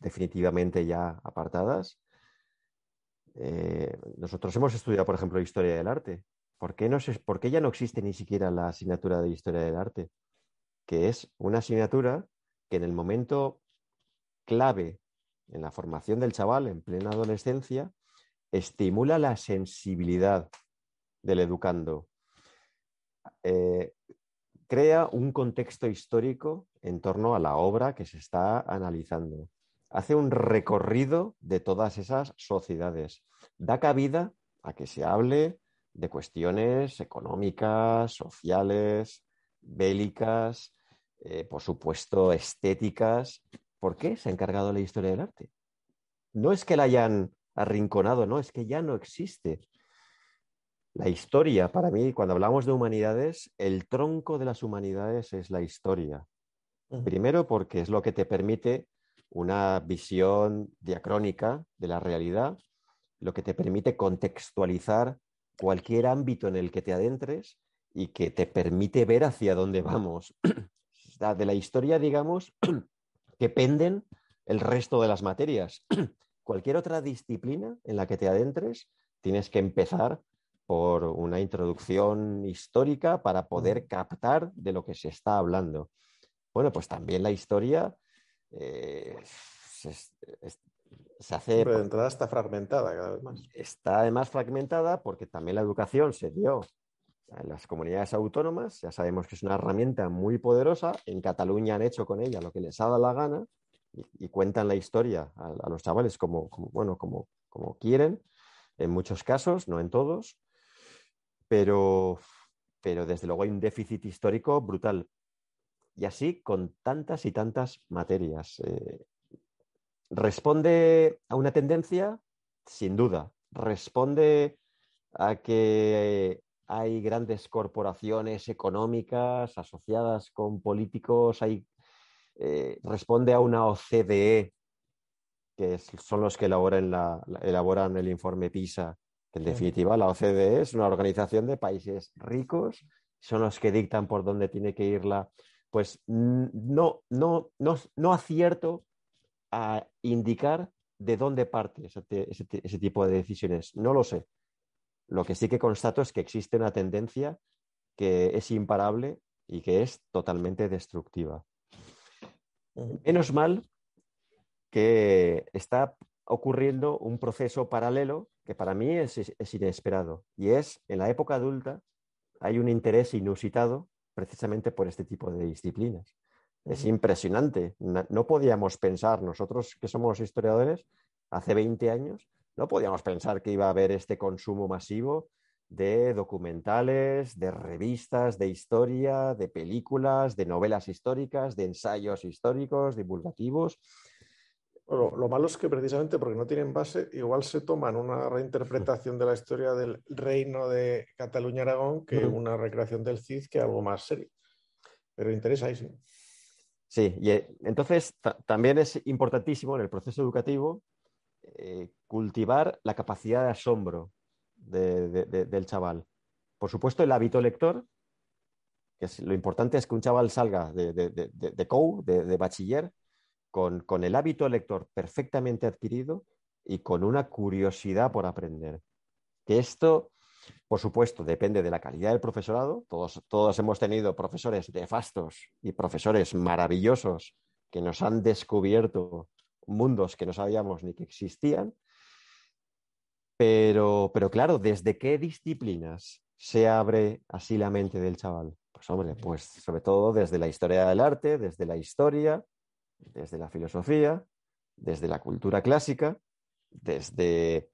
definitivamente ya apartadas eh, nosotros hemos estudiado, por ejemplo, historia del arte. ¿Por qué, no ¿Por qué ya no existe ni siquiera la asignatura de historia del arte? Que es una asignatura que en el momento clave en la formación del chaval en plena adolescencia estimula la sensibilidad del educando. Eh, crea un contexto histórico en torno a la obra que se está analizando hace un recorrido de todas esas sociedades. Da cabida a que se hable de cuestiones económicas, sociales, bélicas, eh, por supuesto, estéticas. ¿Por qué se ha encargado la historia del arte? No es que la hayan arrinconado, no, es que ya no existe. La historia, para mí, cuando hablamos de humanidades, el tronco de las humanidades es la historia. Primero porque es lo que te permite una visión diacrónica de la realidad, lo que te permite contextualizar cualquier ámbito en el que te adentres y que te permite ver hacia dónde vamos. De la historia, digamos, que penden el resto de las materias. Cualquier otra disciplina en la que te adentres, tienes que empezar por una introducción histórica para poder captar de lo que se está hablando. Bueno, pues también la historia eh, se, hace... Pero de entrada está fragmentada cada vez más. Está además fragmentada porque también la educación se dio en las comunidades autónomas. Ya sabemos que es una herramienta muy poderosa. En Cataluña han hecho con ella lo que les ha dado la gana y, cuentan la historia a, los chavales como, bueno, como, como quieren, en muchos casos, no en todos. Pero, pero desde luego hay un déficit histórico brutal. Y así con tantas y tantas materias. Eh, ¿Responde a una tendencia? Sin duda. ¿Responde a que hay grandes corporaciones económicas asociadas con políticos? Hay, eh, ¿Responde a una OCDE, que son los que elaboran, la, elaboran el informe PISA? en definitiva, la OCDE es una organización de países ricos, son los que dictan por dónde tiene que ir la pues no, no, no, no acierto a indicar de dónde parte ese, tipo de decisiones. No lo sé. Lo que sí que constato es que existe una tendencia que es imparable y que es totalmente destructiva. Menos mal que está ocurriendo un proceso paralelo que para mí es, es, inesperado y es en la época adulta hay un interés inusitado precisamente por este tipo de disciplinas. Es impresionante. No, podíamos pensar, nosotros que somos historiadores, hace 20 años, no podíamos pensar que iba a haber este consumo masivo de documentales, de revistas de historia, de películas, de novelas históricas, de ensayos históricos, divulgativos. Lo, malo es que precisamente porque no tienen base, igual se toman una reinterpretación de la historia del reino de Cataluña-Aragón que una recreación del CID que algo más serio. Pero interesadísimo. Sí, y eh, entonces también es importantísimo en el proceso educativo eh, cultivar la capacidad de asombro del chaval. Por supuesto, el hábito lector, que es, lo importante es que un chaval salga de, de, de COU, de, bachiller, con, con, el hábito lector perfectamente adquirido y con una curiosidad por aprender. Que esto, por supuesto, depende de la calidad del profesorado. Todos, todos hemos tenido profesores nefastos y profesores maravillosos que nos han descubierto mundos que no sabíamos ni que existían. Pero, pero claro, ¿desde qué disciplinas se abre así la mente del chaval? Pues hombre, pues sobre todo desde la historia del arte, desde la historia, desde la filosofía, desde la cultura clásica, desde,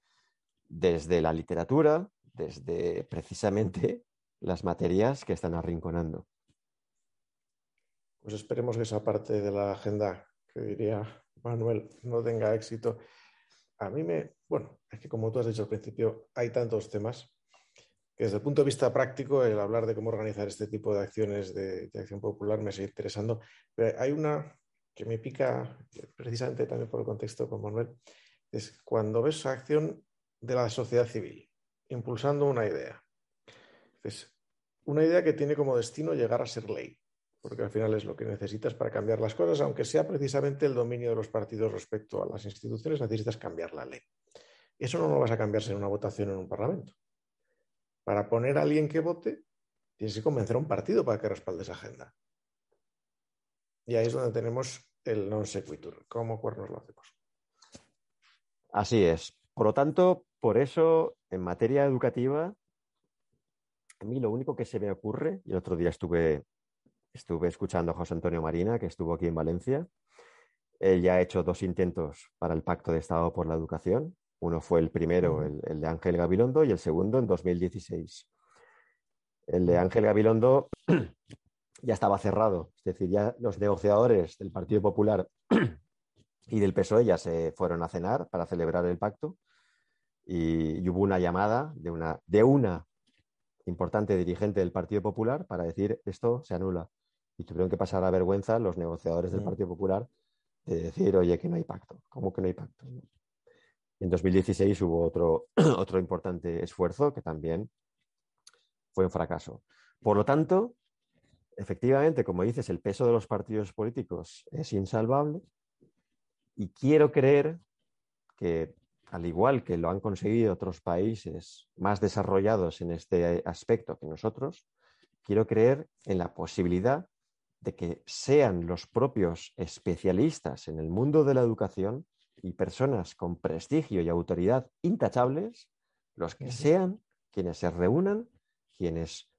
desde la literatura, desde precisamente las materias que están arrinconando. Pues esperemos que esa parte de la agenda que diría Manuel no tenga éxito. A mí me, bueno, es que como tú has dicho al principio, hay tantos temas que desde el punto de vista práctico el hablar de cómo organizar este tipo de acciones de, de acción popular me sigue interesando. Pero hay una que me pica precisamente también por el contexto con Manuel, es cuando ves acción de la sociedad civil impulsando una idea. Una idea que tiene como destino llegar a ser ley, porque al final es lo que necesitas para cambiar las cosas, aunque sea precisamente el dominio de los partidos respecto a las instituciones, necesitas cambiar la ley. Eso no lo vas a cambiarse en una votación en un parlamento. Para poner a alguien que vote, tienes que convencer a un partido para que respalde esa agenda. Y ahí es donde tenemos el non sequitur. ¿Cómo cuernos lo hacemos? Así es. Por lo tanto, por eso, en materia educativa, a mí lo único que se me ocurre, y el otro día estuve, estuve escuchando a José Antonio Marina, que estuvo aquí en Valencia, él ya ha hecho dos intentos para el Pacto de Estado por la Educación. Uno fue el primero, el, el de Ángel Gabilondo, y el segundo en 2016. El de Ángel Gabilondo ya estaba cerrado. Es decir, ya los negociadores del Partido Popular y del PSOE ya se fueron a cenar para celebrar el pacto y, hubo una llamada de una, de una importante dirigente del Partido Popular para decir esto se anula. Y tuvieron que pasar a vergüenza los negociadores del mm. Partido Popular de decir, oye, que no hay pacto. ¿Cómo que no hay pacto? En 2016 hubo otro, otro importante esfuerzo que también fue un fracaso. Por lo tanto, efectivamente, como dices, el peso de los partidos políticos es insalvable y quiero creer que, al igual que lo han conseguido otros países más desarrollados en este aspecto que nosotros, quiero creer en la posibilidad de que sean los propios especialistas en el mundo de la educación y personas con prestigio y autoridad intachables los que sean quienes se reúnan, quienes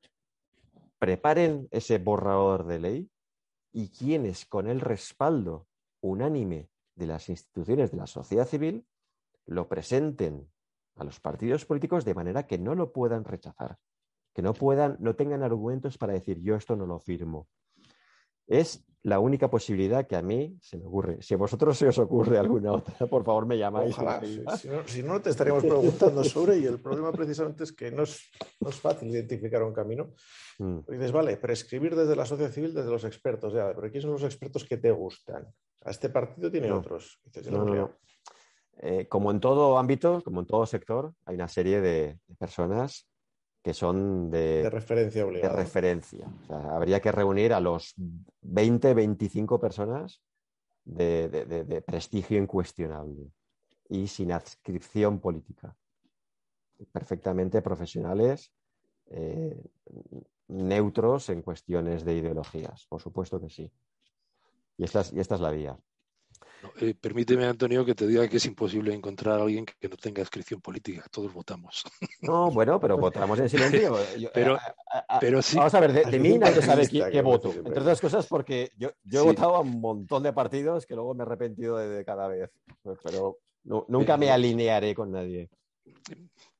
preparen ese borrador de ley y quienes con el respaldo unánime de las instituciones de la sociedad civil lo presenten a los partidos políticos de manera que no lo puedan rechazar, que no puedan, no tengan argumentos para decir yo esto no lo firmo. Es la única posibilidad que a mí se me ocurre. Si a vosotros se os ocurre alguna otra, por favor me llamáis. si, no, te estaríamos preguntando sobre, y el problema precisamente es que no es, fácil identificar un camino. Mm. dices, vale, prescribir desde la sociedad civil, desde los expertos, ya, pero ¿quiénes son los expertos que te gustan? A este partido tiene otros. Eh, como en todo ámbito, como en todo sector, hay una serie de personas que son de, referencia obligada. De referencia. habría que reunir a los 20, 25 personas de, prestigio incuestionable y sin adscripción política. Perfectamente profesionales, eh, neutros en cuestiones de ideologías. Por supuesto que sí. Y esta y esta es la vía. Eh, permíteme, Antonio, que te diga que es imposible encontrar a alguien que, no tenga inscripción política. Todos votamos. No, bueno, pero votamos en silencio. pero, pero sí. Vamos a ver, de, mí nadie sabe qué, voto. Entre otras cosas, porque yo, he votado a un montón de partidos que luego me he arrepentido de, cada vez. Pues, pero nunca me alinearé con nadie.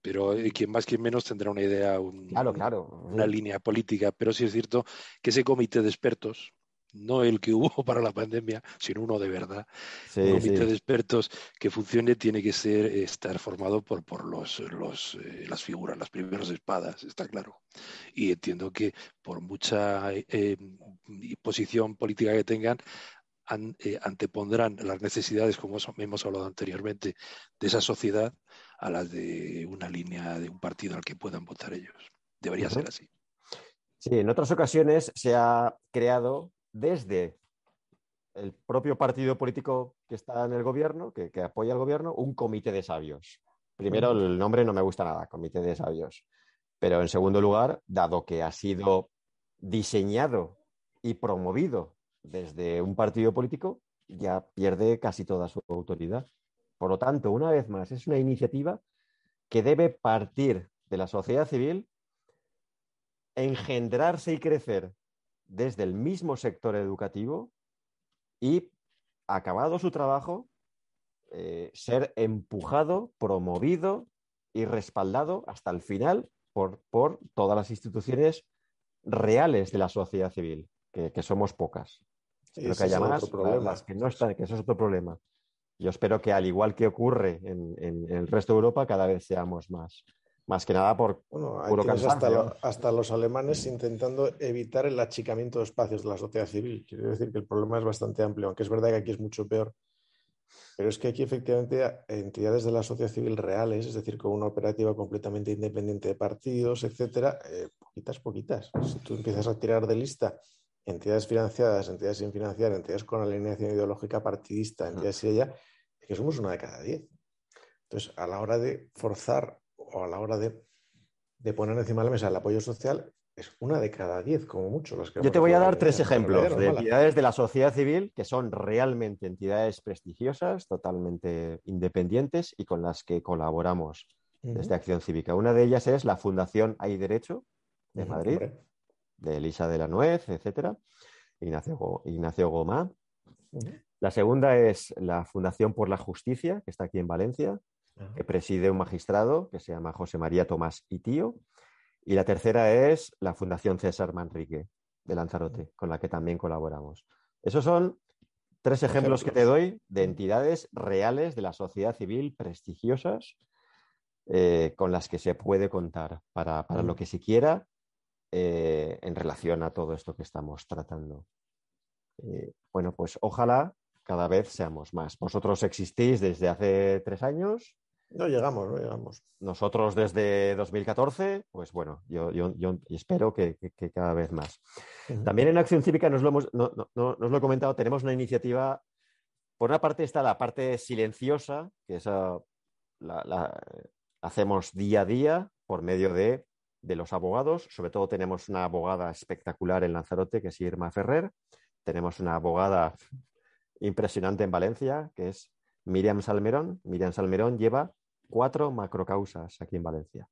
Pero eh, quien más, quien menos tendrá una idea, claro, claro. una línea política. Pero sí es cierto que ese comité de expertos no el que hubo para la pandemia, sino uno de verdad. un comité de expertos que funcione tiene que ser estar formado por, por los, los eh, las figuras, las primeras espadas, está claro. Y entiendo que por mucha eh, posición política que tengan, eh, antepondrán las necesidades, como hemos hablado anteriormente, de esa sociedad a las de una línea de un partido al que puedan votar ellos. Debería ser así. Sí, en otras ocasiones se ha creado desde el propio partido político que está en el gobierno, que, apoya al gobierno, un comité de sabios. Primero, el nombre no me gusta nada, comité de sabios. Pero en segundo lugar, dado que ha sido diseñado y promovido desde un partido político, ya pierde casi toda su autoridad. Por lo tanto, una vez más, es una iniciativa que debe partir de la sociedad civil, engendrarse y crecer desde el mismo sector educativo y, acabado su trabajo, eh, ser empujado, promovido y respaldado hasta el final por, todas las instituciones reales de la sociedad civil, que, somos pocas. que haya más, las que no están, que eso es otro problema. Yo espero que, al igual que ocurre en el resto de Europa, cada vez seamos más. Más que nada por bueno, hasta, hasta, los alemanes intentando evitar el achicamiento de espacios de la sociedad civil. Quiero decir que el problema es bastante amplio, aunque es verdad que aquí es mucho peor. Pero es que aquí efectivamente entidades de la sociedad civil reales, es decir, con una operativa completamente independiente de partidos, etcétera, eh, poquitas, poquitas. Si tú empiezas a tirar de lista entidades financiadas, entidades sin financiar, entidades con alineación ideológica partidista, entidades y ella, es que somos una de cada diez. Entonces, a la hora de forzar o a la hora de, poner encima de la mesa el apoyo social, es una de cada diez, como mucho. Yo te voy a dar tres ejemplos de entidades de la sociedad civil que son realmente entidades prestigiosas, totalmente independientes y con las que colaboramos desde Acción Cívica. Una de ellas es la Fundación Hay Derecho de Madrid, de Elisa de la Nuez, etcétera, Ignacio, Ignacio Goma. La segunda es la Fundación por la Justicia, que está aquí en Valencia, que preside un magistrado que se llama José María Tomás y Tío. Y la tercera es la Fundación César Manrique de Lanzarote, con la que también colaboramos. Esos son tres ejemplos, que te doy de entidades reales de la sociedad civil prestigiosas eh, con las que se puede contar para, lo que se quiera eh, en relación a todo esto que estamos tratando. Eh, bueno, pues ojalá cada vez seamos más. Vosotros existís desde hace tres años, no llegamos, no llegamos. Nosotros desde 2014, pues bueno, yo, espero que, cada vez más. También en Acción Cívica nos lo, hemos, no, lo he comentado, tenemos una iniciativa, por una parte está la parte silenciosa, que esa la, hacemos día a día por medio de, de, los abogados. Sobre todo tenemos una abogada espectacular en Lanzarote, que es Irma Ferrer. Tenemos una abogada impresionante en Valencia, que es Miriam Salmerón. Miriam Salmerón lleva cuatro macrocausas aquí en Valencia.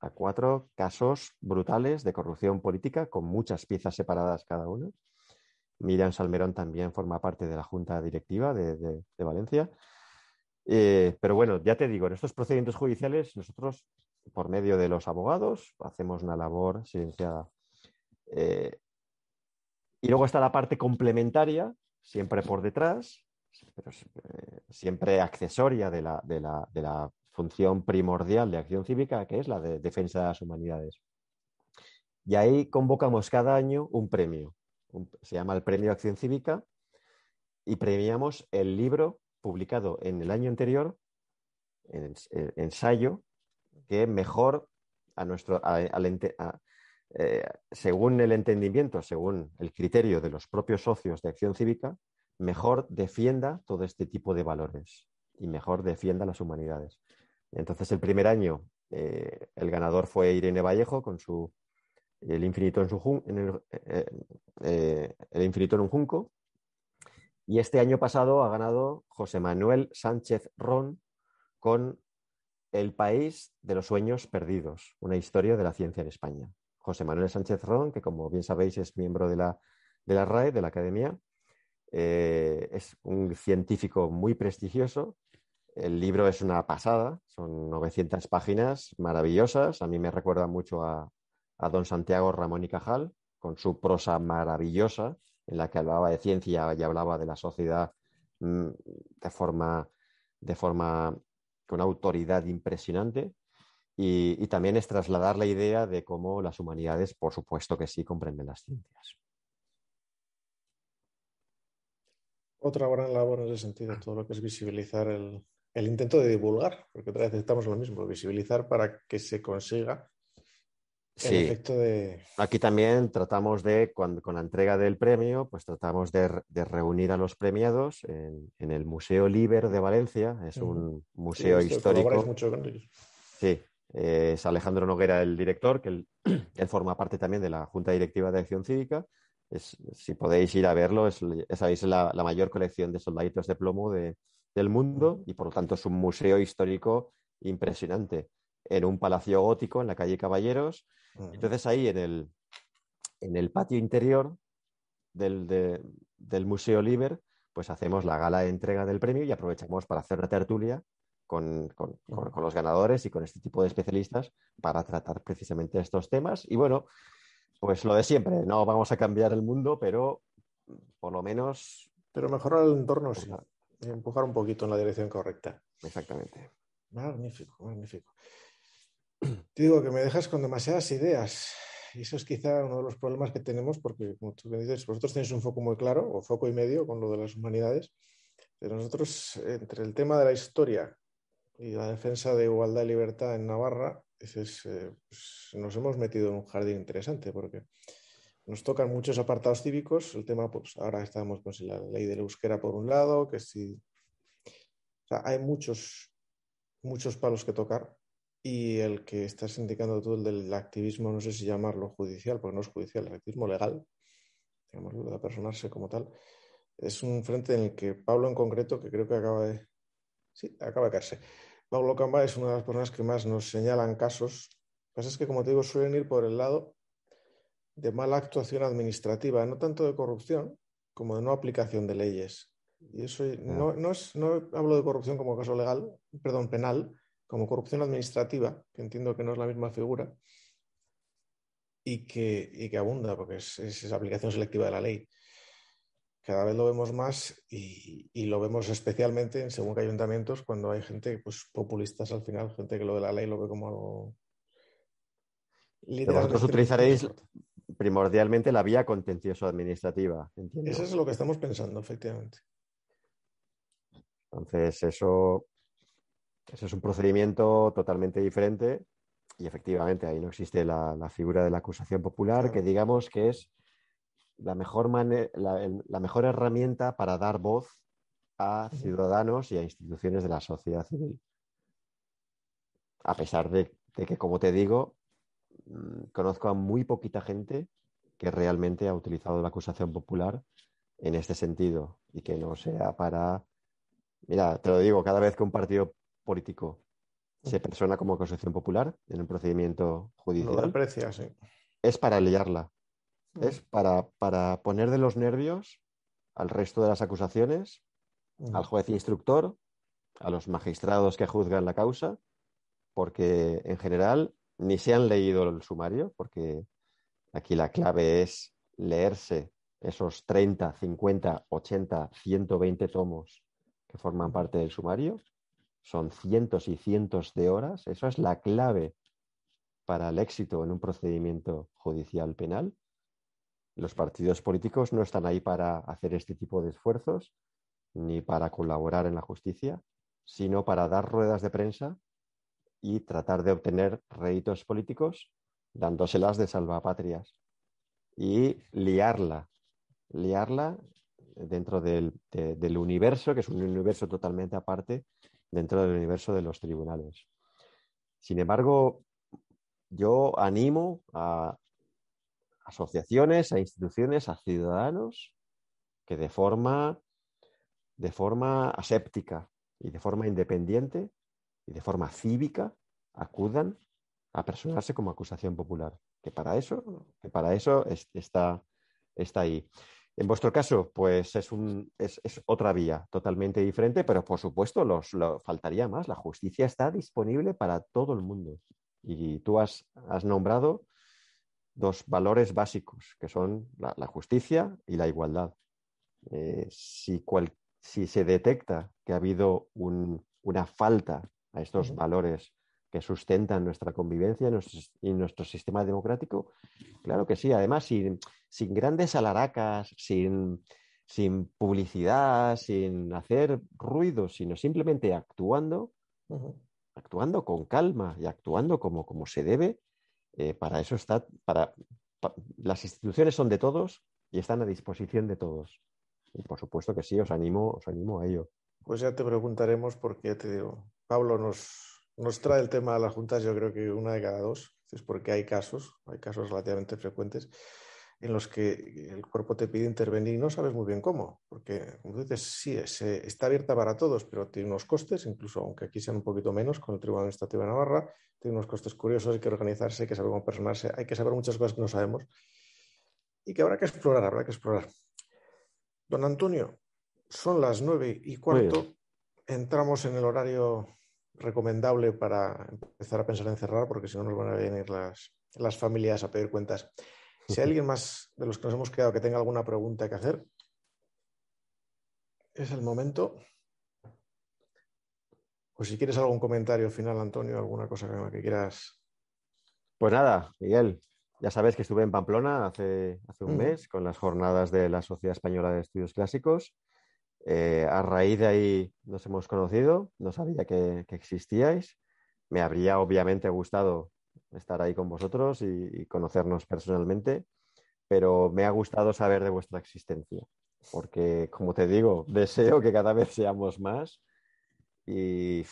A cuatro casos brutales de corrupción política con muchas piezas separadas cada uno. Miriam Salmerón también forma parte de la Junta Directiva de, Valencia. Eh, pero bueno, ya te digo, en estos procedimientos judiciales nosotros, por medio de los abogados, hacemos una labor silenciada. Eh, y luego está la parte complementaria, siempre por detrás, pero eh, siempre accesoria de la, de, la, de la, función primordial de acción cívica, que es la de defensa de las humanidades. Y ahí convocamos cada año un premio. se llama el Premio Acción Cívica y premiamos el libro publicado en el año anterior, en ensayo, que mejor a nuestro, eh, según el entendimiento, según el criterio de los propios socios de acción cívica, mejor defienda todo este tipo de valores y mejor defienda las humanidades. Entonces, el primer año, eh, el ganador fue Irene Vallejo con su El infinito en, su eh, eh, el infinito en un junco. Y este año pasado ha ganado José Manuel Sánchez Ron con El país de los sueños perdidos, una historia de la ciencia en España. José Manuel Sánchez Ron, que como bien sabéis es miembro de la, de la RAE, de la Academia, eh, es un científico muy prestigioso. El libro es una pasada, son 900 páginas maravillosas. A mí me recuerda mucho a, don Santiago Ramón y Cajal, con su prosa maravillosa en la que hablaba de ciencia y hablaba de la sociedad mm, de forma, de forma con autoridad impresionante. Y, también es trasladar la idea de cómo las humanidades, por supuesto que sí, comprenden las ciencias. Otra gran labor en ese sentido, todo lo que es visibilizar el, el intento de divulgar, porque otra vez estamos en lo mismo, visibilizar para que se consiga Sí. Aquí también tratamos de, con la entrega del premio, pues tratamos de, reunir a los premiados en, el Museo Liber de Valencia. Es un museo histórico. Mucho con ellos. Sí, es Alejandro Noguera el director, que él, forma parte también de la Junta Directiva de Acción Cívica. Si podéis ir a verlo, es, es la, la, mayor colección de soldaditos de plomo del mundo y por lo tanto es un museo histórico impresionante en un palacio gótico en la calle Caballeros. Entonces ahí en el, en el patio interior del, del, Museo Liber, pues hacemos la gala de entrega del premio y aprovechamos para hacer una tertulia con, con, con, los ganadores y con este tipo de especialistas para tratar precisamente estos temas. Y bueno, pues lo de siempre, no vamos a cambiar el mundo, pero por lo menos... Pero mejorar el entorno, sí. Empujar un poquito en la dirección correcta. Exactamente. Magnífico, magnífico. Te digo que me dejas con demasiadas ideas. Y eso es quizá uno de los problemas que tenemos, porque, como tú me dices, vosotros tenéis un foco muy claro, o foco y medio, con lo de las humanidades. Pero nosotros, entre el tema de la historia y la defensa de igualdad y libertad en Navarra, eh, pues, nos hemos metido en un jardín interesante, porque nos tocan muchos apartados cívicos. El tema, pues ahora estamos con la ley de la euskera por un lado, que si. Hay muchos, muchos palos que tocar y el que estás indicando tú, el del activismo, no sé si llamarlo judicial, porque no es judicial, el activismo legal, llamarlo de personarse como tal, es un frente en el que Pablo en concreto, que creo que acaba de... Sí, acaba de caerse. Pablo Camba es una de las personas que más nos señalan casos. Lo que pasa es que, como te digo, suelen ir por el lado de mala actuación administrativa, no tanto de corrupción como de no aplicación de leyes. Y eso no, no, es, no hablo de corrupción como caso legal, perdón, penal, como corrupción administrativa, que entiendo que no es la misma figura, y que, que abunda, porque es, esa aplicación selectiva de la ley. Cada vez lo vemos más y, lo vemos especialmente en según qué ayuntamientos, cuando hay gente pues, populistas al final, gente que lo de la ley lo ve como algo. Vosotros utilizaréis primordialmente la vía contencioso administrativa. Eso es lo que estamos pensando, efectivamente. Entonces, eso ese es un procedimiento totalmente diferente y efectivamente ahí no existe la, figura de la acusación popular, que digamos que es la mejor, la, mejor herramienta para dar voz a ciudadanos y a instituciones de la sociedad civil. A pesar de, que, como te digo, mm, conozco a muy poquita gente que realmente ha utilizado la acusación popular en este sentido y que no sea para... Mira, te lo digo, cada vez que un partido político se persona como acusación popular en un procedimiento judicial, es para liarla. Mm. Es para, para, poner de los nervios al resto de las acusaciones, mm. al juez instructor, a los magistrados que juzgan la causa, porque en general ni se han leído el sumario, porque aquí la clave es leerse esos 30, 50, 80, 120 tomos que forman parte del sumario son cientos y cientos de horas. Eso es la clave para el éxito en un procedimiento judicial penal. Los partidos políticos no están ahí para hacer este tipo de esfuerzos ni para colaborar en la justicia, sino para dar ruedas de prensa y tratar de obtener réditos políticos dándoselas de salvapatrias y liarla, liarla dentro del, del universo, que es un universo totalmente aparte dentro del universo de los tribunales. Sin embargo, yo animo a asociaciones, a instituciones, a ciudadanos que de forma, de forma aséptica y de forma independiente y de forma cívica acudan a personarse como acusación popular. Que para eso, que para eso está, está ahí. En vuestro caso, pues es, un, es, otra vía totalmente diferente, pero por supuesto los, faltaría más. La justicia está disponible para todo el mundo. Y tú has, has nombrado dos valores básicos, que son la, justicia y la igualdad. Eh, si, si, se detecta que ha habido una falta a estos valores que sustentan nuestra convivencia y nuestro, sistema democrático, claro que sí. Además, sin, sin grandes alaracas, sin, sin, publicidad, sin hacer ruido, sino simplemente actuando, actuando con calma y actuando como, como se debe, eh, para eso está, para, las instituciones son de todos y están a disposición de todos. Y por supuesto que sí, os animo, os animo a ello. Pues ya te preguntaremos porque te digo, Pablo nos, nos trae el tema de las juntas, yo creo que una de cada dos, es porque hay casos, hay casos relativamente frecuentes en los que el cuerpo te pide intervenir y no sabes muy bien cómo, porque como dices, sí, está abierta para todos, pero tiene unos costes, incluso aunque aquí sean un poquito menos con el Tribunal Administrativo de Navarra, tiene unos costes curiosos, hay que organizarse, hay que saber cómo personarse, hay que saber muchas cosas que no sabemos y que habrá que explorar, habrá que explorar. Don Antonio, son las nueve y cuarto, entramos en el horario recomendable para empezar a pensar en cerrar, porque si no nos van a venir las, las familias a pedir cuentas. Si hay alguien más de los que nos hemos quedado que tenga alguna pregunta que hacer, es el momento. O si quieres algún comentario final, Antonio, alguna cosa que, quieras. Pues nada, Miguel, ya sabes que estuve en Pamplona hace, hace un mes con las jornadas de la Sociedad Española de Estudios Clásicos. Eh, a raíz de ahí nos hemos conocido, no sabía que, que existíais. Me habría obviamente gustado estar ahí con vosotros y, conocernos personalmente, pero me ha gustado saber de vuestra existencia, porque como te digo, deseo que cada vez seamos más y,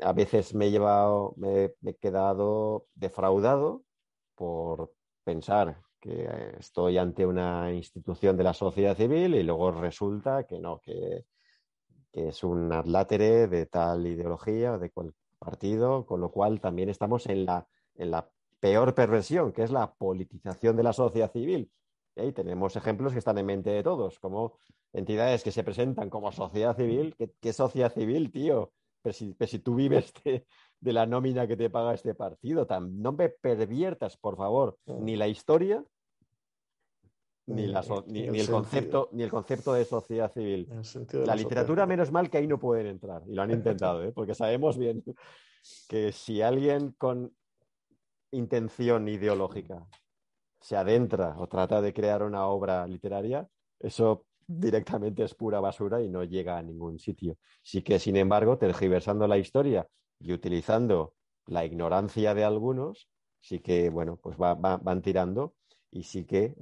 a veces me he llevado, me, he quedado defraudado por pensar que estoy ante una institución de la sociedad civil y luego resulta que no, que, es un adlátere de tal ideología o de cual, partido, con lo cual también estamos en la, en la peor perversión, que es la politización de la sociedad civil. Y ahí tenemos ejemplos que están en mente de todos, como entidades que se presentan como sociedad civil. ¿Qué, sociedad civil, tío? Pero si, tú vives de, la nómina que te paga este partido, no me perviertas, por favor, ni la historia, ni, la ni, el, concepto, ni el concepto de sociedad civil. la, literatura, menos mal que ahí no pueden entrar, y lo han intentado, ¿eh? porque sabemos bien que si alguien con intención ideológica se adentra o trata de crear una obra literaria, eso directamente es pura basura y no llega a ningún sitio. Sí que, sin embargo, tergiversando la historia y utilizando la ignorancia de algunos, sí que, bueno, pues van tirando y sí que eh,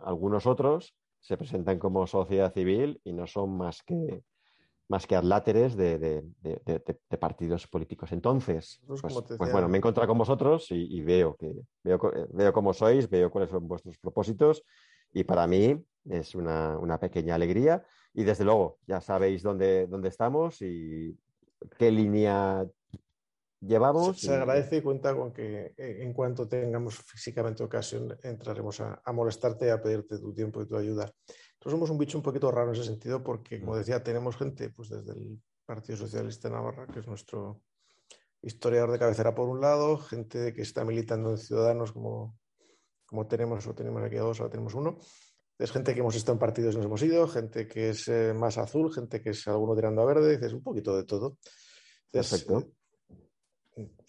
algunos otros se presentan como sociedad civil y no son más que más que adláteres de, partidos políticos. Entonces, pues, pues, bueno, me he encontrado con vosotros y, veo que veo, veo cómo sois, veo cuáles son vuestros propósitos y para mí es una, una pequeña alegría y desde luego ya sabéis dónde, dónde estamos y qué línea Se, agradece y cuenta con que eh, en cuanto tengamos físicamente ocasión entraremos a, molestarte y a pedirte tu tiempo y tu ayuda. Nosotros somos un bicho un poquito raro en ese sentido porque, como mm. decía, tenemos gente pues desde el Partido Socialista de Navarra, que es nuestro historiador de cabecera por un lado, gente que está militando en Ciudadanos como, como tenemos o tenemos aquí a dos, ahora tenemos uno. Es gente que hemos estado en partidos y nos hemos ido, gente que es eh, más azul, gente que es alguno tirando a verde, dices un poquito de todo. Perfecto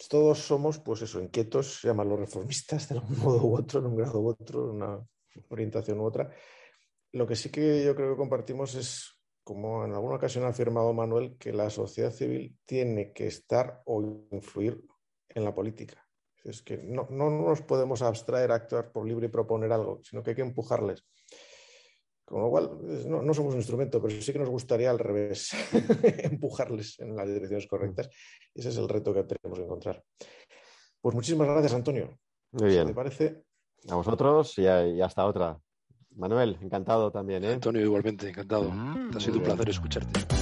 todos somos, pues eso, inquietos, llamarlo reformistas de algún modo u otro, en un grado u otro, una orientación u otra. Lo que sí que yo creo que compartimos es, como en alguna ocasión ha afirmado Manuel, que la sociedad civil tiene que estar o influir en la política. Es que no, no nos podemos abstraer, actuar por libre y proponer algo, sino que hay que empujarles. Con lo cual, no, somos un instrumento, pero sí que nos gustaría al revés, empujarles en las direcciones correctas. Ese es el reto que tenemos que encontrar. Pues muchísimas gracias, Antonio. Muy bien. ¿Te parece? A vosotros y, hasta otra. Manuel, encantado también. ¿eh? Antonio, igualmente, encantado. ha sido un placer escucharte.